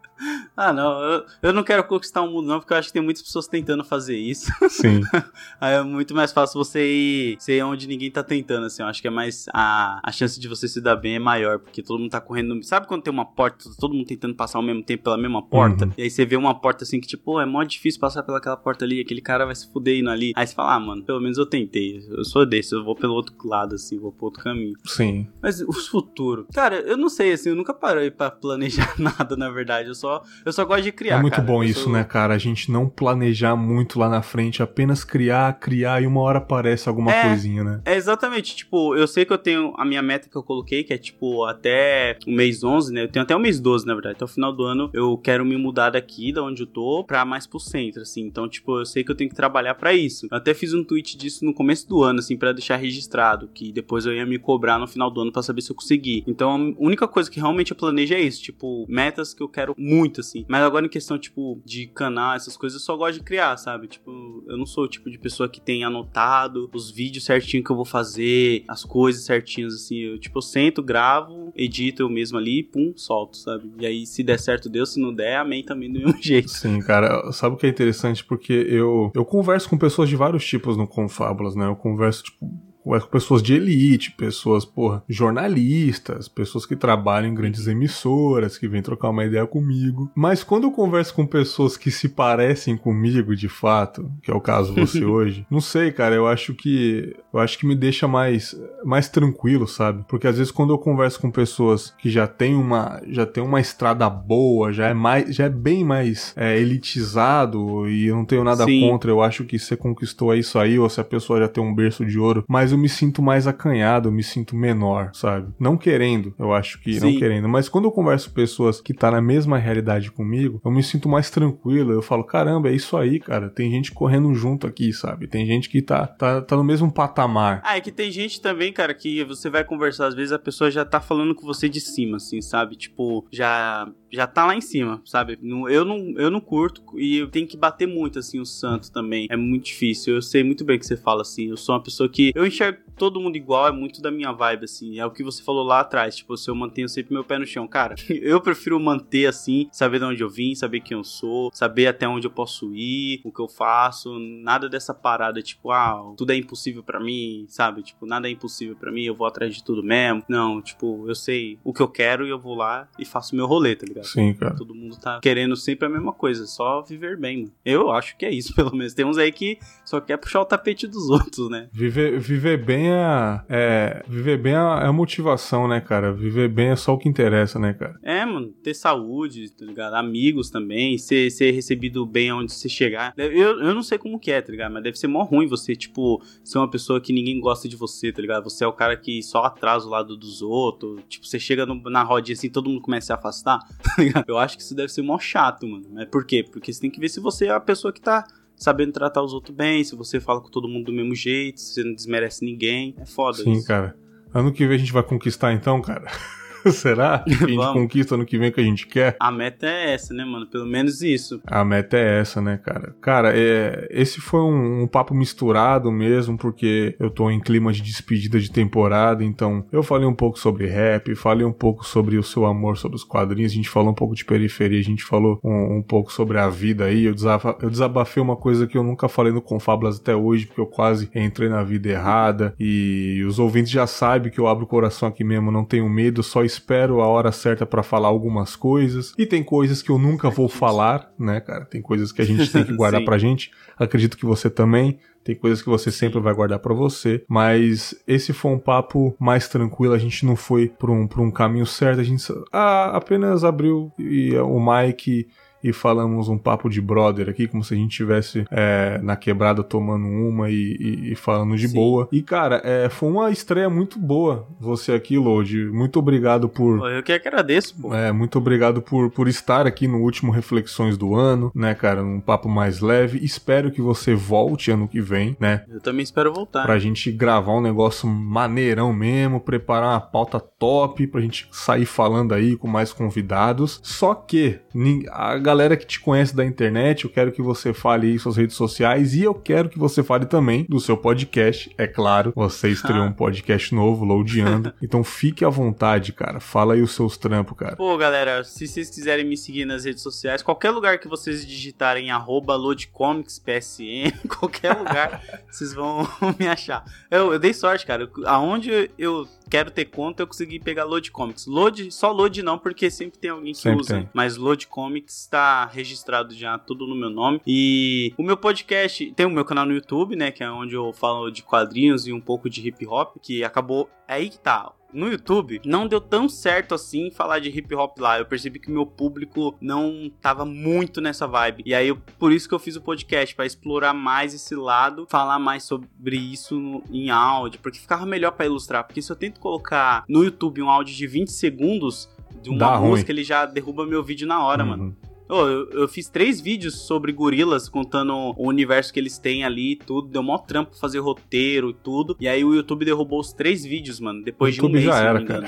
Ah, não, eu, eu não quero conquistar o mundo, não, porque eu acho que tem muitas pessoas tentando fazer isso. Sim. [LAUGHS] Aí é muito mais fácil você ir, você ir onde ninguém tá tentando, assim. Eu acho que é mais. A, a chance de você se dar bem é maior, porque todo mundo tá correndo. Sabe quando tem uma porta, todo mundo tentando passar ao mesmo tempo pela mesma porta? Uhum. E aí você vê uma porta assim que, tipo, é mó difícil passar pelaquela porta ali, aquele cara vai se fuder indo ali. Aí você fala, ah, mano, pelo menos eu tentei. Eu sou desse, eu vou pelo outro lado, assim, vou pro outro caminho. Sim. Mas o futuro. Cara, eu não sei, assim, eu nunca parei pra planejar [LAUGHS] nada, na verdade. Eu só, eu só gosto de criar. É muito cara. bom isso, sou... né, cara? A gente não planejar muito lá na frente, apenas criar, criar e uma hora aparece alguma é, coisinha, né? É exatamente. Tipo, eu sei que eu tenho a minha meta que eu coloquei, que é tipo até o mês 11, né? Eu tenho até o mês 12, na verdade. Até o final do ano eu quero me mudar daqui, da onde eu tô, pra mais pro centro, assim. Então, tipo, eu sei que eu tenho que trabalhar para isso. Eu até fiz um tweet disso no começo do ano, assim, para deixar registrado, que depois eu ia me cobrar no final do ano para saber se eu consegui. Então, a única coisa que realmente eu planejo é isso, tipo, metas que eu quero muito, assim. Mas agora em questão, tipo, de canal, essas coisas, eu só gosto de criar, sabe? Tipo, eu não sou o tipo de pessoa que tem anotado os vídeos certinho que eu vou fazer, as coisas certinhas, assim. Eu, tipo, eu sento, gravo, edito eu mesmo ali, pum, solto, sabe? E aí, se der certo, Deus, se não der, amém também do [LAUGHS] mesmo jeito. Sim, cara, sabe o que é interessante? Porque eu, eu converso com pessoas de vários tipos no Confábulas, né? Eu converso, tipo, com pessoas de elite, pessoas, porra, jornalistas, pessoas que trabalham em grandes emissoras, que vêm trocar uma ideia comigo. Mas quando eu converso com pessoas que se parecem comigo de fato, que é o caso você [LAUGHS] hoje, não sei, cara, eu acho que eu acho que me deixa mais mais tranquilo, sabe? Porque às vezes quando eu converso com pessoas que já tem uma já tem uma estrada boa, já é mais já é bem mais é, elitizado e eu não tenho nada Sim. contra, eu acho que você conquistou isso aí ou se a pessoa já tem um berço de ouro, mas mas eu me sinto mais acanhado, eu me sinto menor, sabe? Não querendo, eu acho que Sim. não querendo, mas quando eu converso com pessoas que tá na mesma realidade comigo, eu me sinto mais tranquilo, eu falo, caramba, é isso aí, cara, tem gente correndo junto aqui, sabe? Tem gente que tá, tá, tá no mesmo patamar. Ah, é que tem gente também, cara, que você vai conversar, às vezes a pessoa já tá falando com você de cima, assim, sabe? Tipo, já já tá lá em cima, sabe? Eu não, eu não curto e tenho que bater muito, assim, o santo também. É muito difícil. Eu sei muito bem que você fala, assim. Eu sou uma pessoa que. Eu enxergo todo mundo igual, é muito da minha vibe, assim. É o que você falou lá atrás. Tipo, se eu mantenho sempre meu pé no chão. Cara, [LAUGHS] eu prefiro manter assim, saber de onde eu vim, saber quem eu sou, saber até onde eu posso ir, o que eu faço. Nada dessa parada, tipo, ah, tudo é impossível para mim, sabe? Tipo, nada é impossível para mim, eu vou atrás de tudo mesmo. Não, tipo, eu sei o que eu quero e eu vou lá e faço meu rolê, tá ligado? Sim, cara. Todo mundo tá querendo sempre a mesma coisa, só viver bem, mano. Eu acho que é isso, [LAUGHS] pelo menos. Tem uns aí que só quer puxar o tapete dos outros, né? Viver, viver bem é, é viver bem é a motivação, né, cara? Viver bem é só o que interessa, né, cara? É, mano, ter saúde, tá ligado? Amigos também, ser, ser recebido bem onde você chegar. Eu, eu não sei como que é, tá ligado? Mas deve ser mó ruim você, tipo, ser uma pessoa que ninguém gosta de você, tá ligado? Você é o cara que só atrasa o lado dos outros. Tipo, você chega no, na rodinha assim, todo mundo começa a se afastar, [LAUGHS] tá ligado? Eu acho que isso deve ser mó chato, mano. Mas por quê? Porque você tem que ver se você é a pessoa que tá sabendo tratar os outros bem, se você fala com todo mundo do mesmo jeito, se você não desmerece ninguém. É foda Sim, isso. cara. Ano que vem a gente vai conquistar então, cara. [LAUGHS] [LAUGHS] Será? Que a gente conquista no que vem o que a gente quer? A meta é essa, né, mano? Pelo menos isso. A meta é essa, né, cara? Cara, é, esse foi um, um, papo misturado mesmo, porque eu tô em clima de despedida de temporada, então eu falei um pouco sobre rap, falei um pouco sobre o seu amor sobre os quadrinhos, a gente falou um pouco de periferia, a gente falou um, um pouco sobre a vida aí, eu, eu desabafei uma coisa que eu nunca falei no Confablas até hoje, porque eu quase entrei na vida errada, e os ouvintes já sabem que eu abro o coração aqui mesmo, não tenho medo, só espero a hora certa para falar algumas coisas. E tem coisas que eu nunca vou falar, né, cara? Tem coisas que a gente tem que [LAUGHS] guardar pra gente. Acredito que você também. Tem coisas que você sempre vai guardar para você, mas esse foi um papo mais tranquilo. A gente não foi por um, por um caminho certo. A gente ah, apenas abriu e o Mike e falamos um papo de brother aqui, como se a gente tivesse é, na quebrada tomando uma e, e, e falando de Sim. boa. E, cara, é, foi uma estreia muito boa você aqui, Lodi. Muito obrigado por. Eu que agradeço, pô. É, muito obrigado por, por estar aqui no último Reflexões do ano, né, cara? Um papo mais leve. Espero que você volte ano que vem, né? Eu também espero voltar. Pra gente gravar um negócio maneirão mesmo, preparar uma pauta top pra gente sair falando aí com mais convidados. Só que a galera que te conhece da internet, eu quero que você fale aí suas redes sociais e eu quero que você fale também do seu podcast, é claro. Você estreou um [LAUGHS] podcast novo, Loadando. [LAUGHS] então fique à vontade, cara. Fala aí os seus trampos, cara. Pô, galera, se vocês quiserem me seguir nas redes sociais, qualquer lugar que vocês digitarem arroba loadcomicsPSN, [LAUGHS] qualquer lugar, vocês vão me achar. Eu, eu dei sorte, cara. Aonde eu quero ter conta, eu consegui pegar Load Comics. Load, só Load não, porque sempre tem alguém que sempre usa. Tem. Mas Load Comics tá registrado já tudo no meu nome. E o meu podcast tem o meu canal no YouTube, né? Que é onde eu falo de quadrinhos e um pouco de hip hop, que acabou. É aí que tá no YouTube não deu tão certo assim falar de hip hop lá. Eu percebi que meu público não tava muito nessa vibe. E aí, eu, por isso que eu fiz o podcast, para explorar mais esse lado, falar mais sobre isso no, em áudio, porque ficava melhor para ilustrar. Porque se eu tento colocar no YouTube um áudio de 20 segundos de uma Dá música, ruim. ele já derruba meu vídeo na hora, uhum. mano. Oh, eu, eu, fiz três vídeos sobre gorilas, contando o universo que eles têm ali e tudo. Deu mó trampo fazer roteiro e tudo. E aí o YouTube derrubou os três vídeos, mano. Depois de um mês. já era, cara.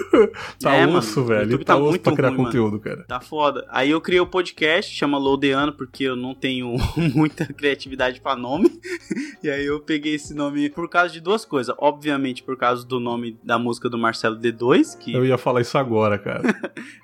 [LAUGHS] tá é, osso, mano, velho. tá, tá muito pra criar ruim, conteúdo, mano. cara. Tá foda. Aí eu criei o um podcast, chama Lodeano, porque eu não tenho [LAUGHS] muita criatividade pra nome. [LAUGHS] e aí eu peguei esse nome por causa de duas coisas. Obviamente, por causa do nome da música do Marcelo D2, que... Eu ia falar isso agora, cara.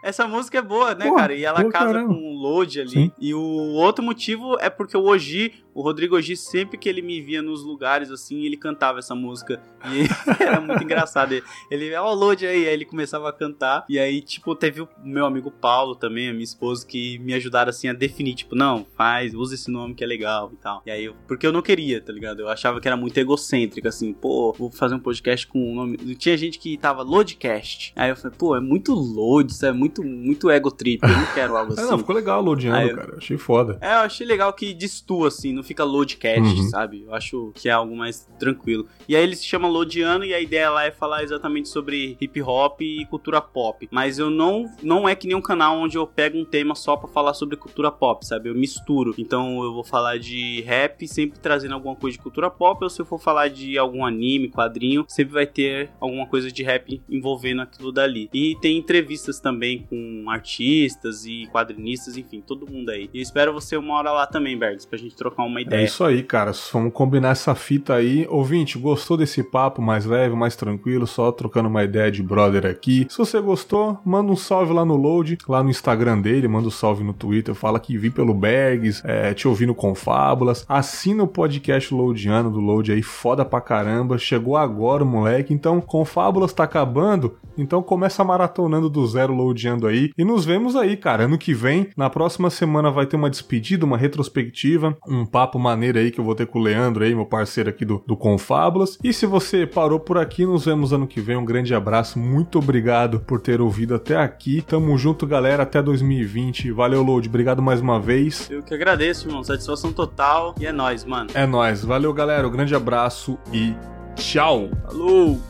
Essa música é boa, né, cara? E ela casa caramba. com um load ali. Sim. E o outro motivo é porque o Oji o Rodrigo G, sempre que ele me via nos lugares assim, ele cantava essa música. E era muito engraçado. Ele, ó, oh, load aí. Aí ele começava a cantar. E aí, tipo, teve o meu amigo Paulo também, a minha esposa, que me ajudaram assim a definir, tipo, não, faz, usa esse nome que é legal e tal. E aí, eu, porque eu não queria, tá ligado? Eu achava que era muito egocêntrico, assim, pô, vou fazer um podcast com um nome. Tinha gente que tava Loadcast. Aí eu falei, pô, é muito load, isso é muito, muito ego trip. Eu não quero algo assim. [LAUGHS] É, não, ficou legal loadando, cara. Achei foda. É, eu achei legal que distua, assim, não fica loadcast, uhum. sabe? Eu acho que é algo mais tranquilo. E aí ele se chama Loadiano e a ideia lá é falar exatamente sobre hip hop e cultura pop. Mas eu não, não é que nem um canal onde eu pego um tema só pra falar sobre cultura pop, sabe? Eu misturo. Então eu vou falar de rap, sempre trazendo alguma coisa de cultura pop, ou se eu for falar de algum anime, quadrinho, sempre vai ter alguma coisa de rap envolvendo aquilo dali. E tem entrevistas também com artistas e quadrinistas, enfim, todo mundo aí. E espero você uma hora lá também, Bergs, pra gente trocar uma ideia. É isso aí, cara. Vamos combinar essa fita aí. Ouvinte, gostou desse papo mais leve, mais tranquilo, só trocando uma ideia de brother aqui? Se você gostou, manda um salve lá no Load, lá no Instagram dele, manda um salve no Twitter, fala que vi pelo Bergs, é, te ouvindo com fábulas. Assina o podcast Loadiano do Load aí, foda pra caramba. Chegou agora, moleque. Então, com fábulas tá acabando. Então começa maratonando do zero loadando aí. E nos vemos aí, cara. Ano que vem, na próxima semana vai ter uma despedida, uma retrospectiva, um papo maneiro aí que eu vou ter com o Leandro aí, meu parceiro aqui do, do Confábulas. E se você parou por aqui, nos vemos ano que vem. Um grande abraço. Muito obrigado por ter ouvido até aqui. Tamo junto, galera. Até 2020. Valeu, Load. Obrigado mais uma vez. Eu que agradeço, irmão. Satisfação total. E é nóis, mano. É nóis. Valeu, galera. Um grande abraço e tchau. Falou!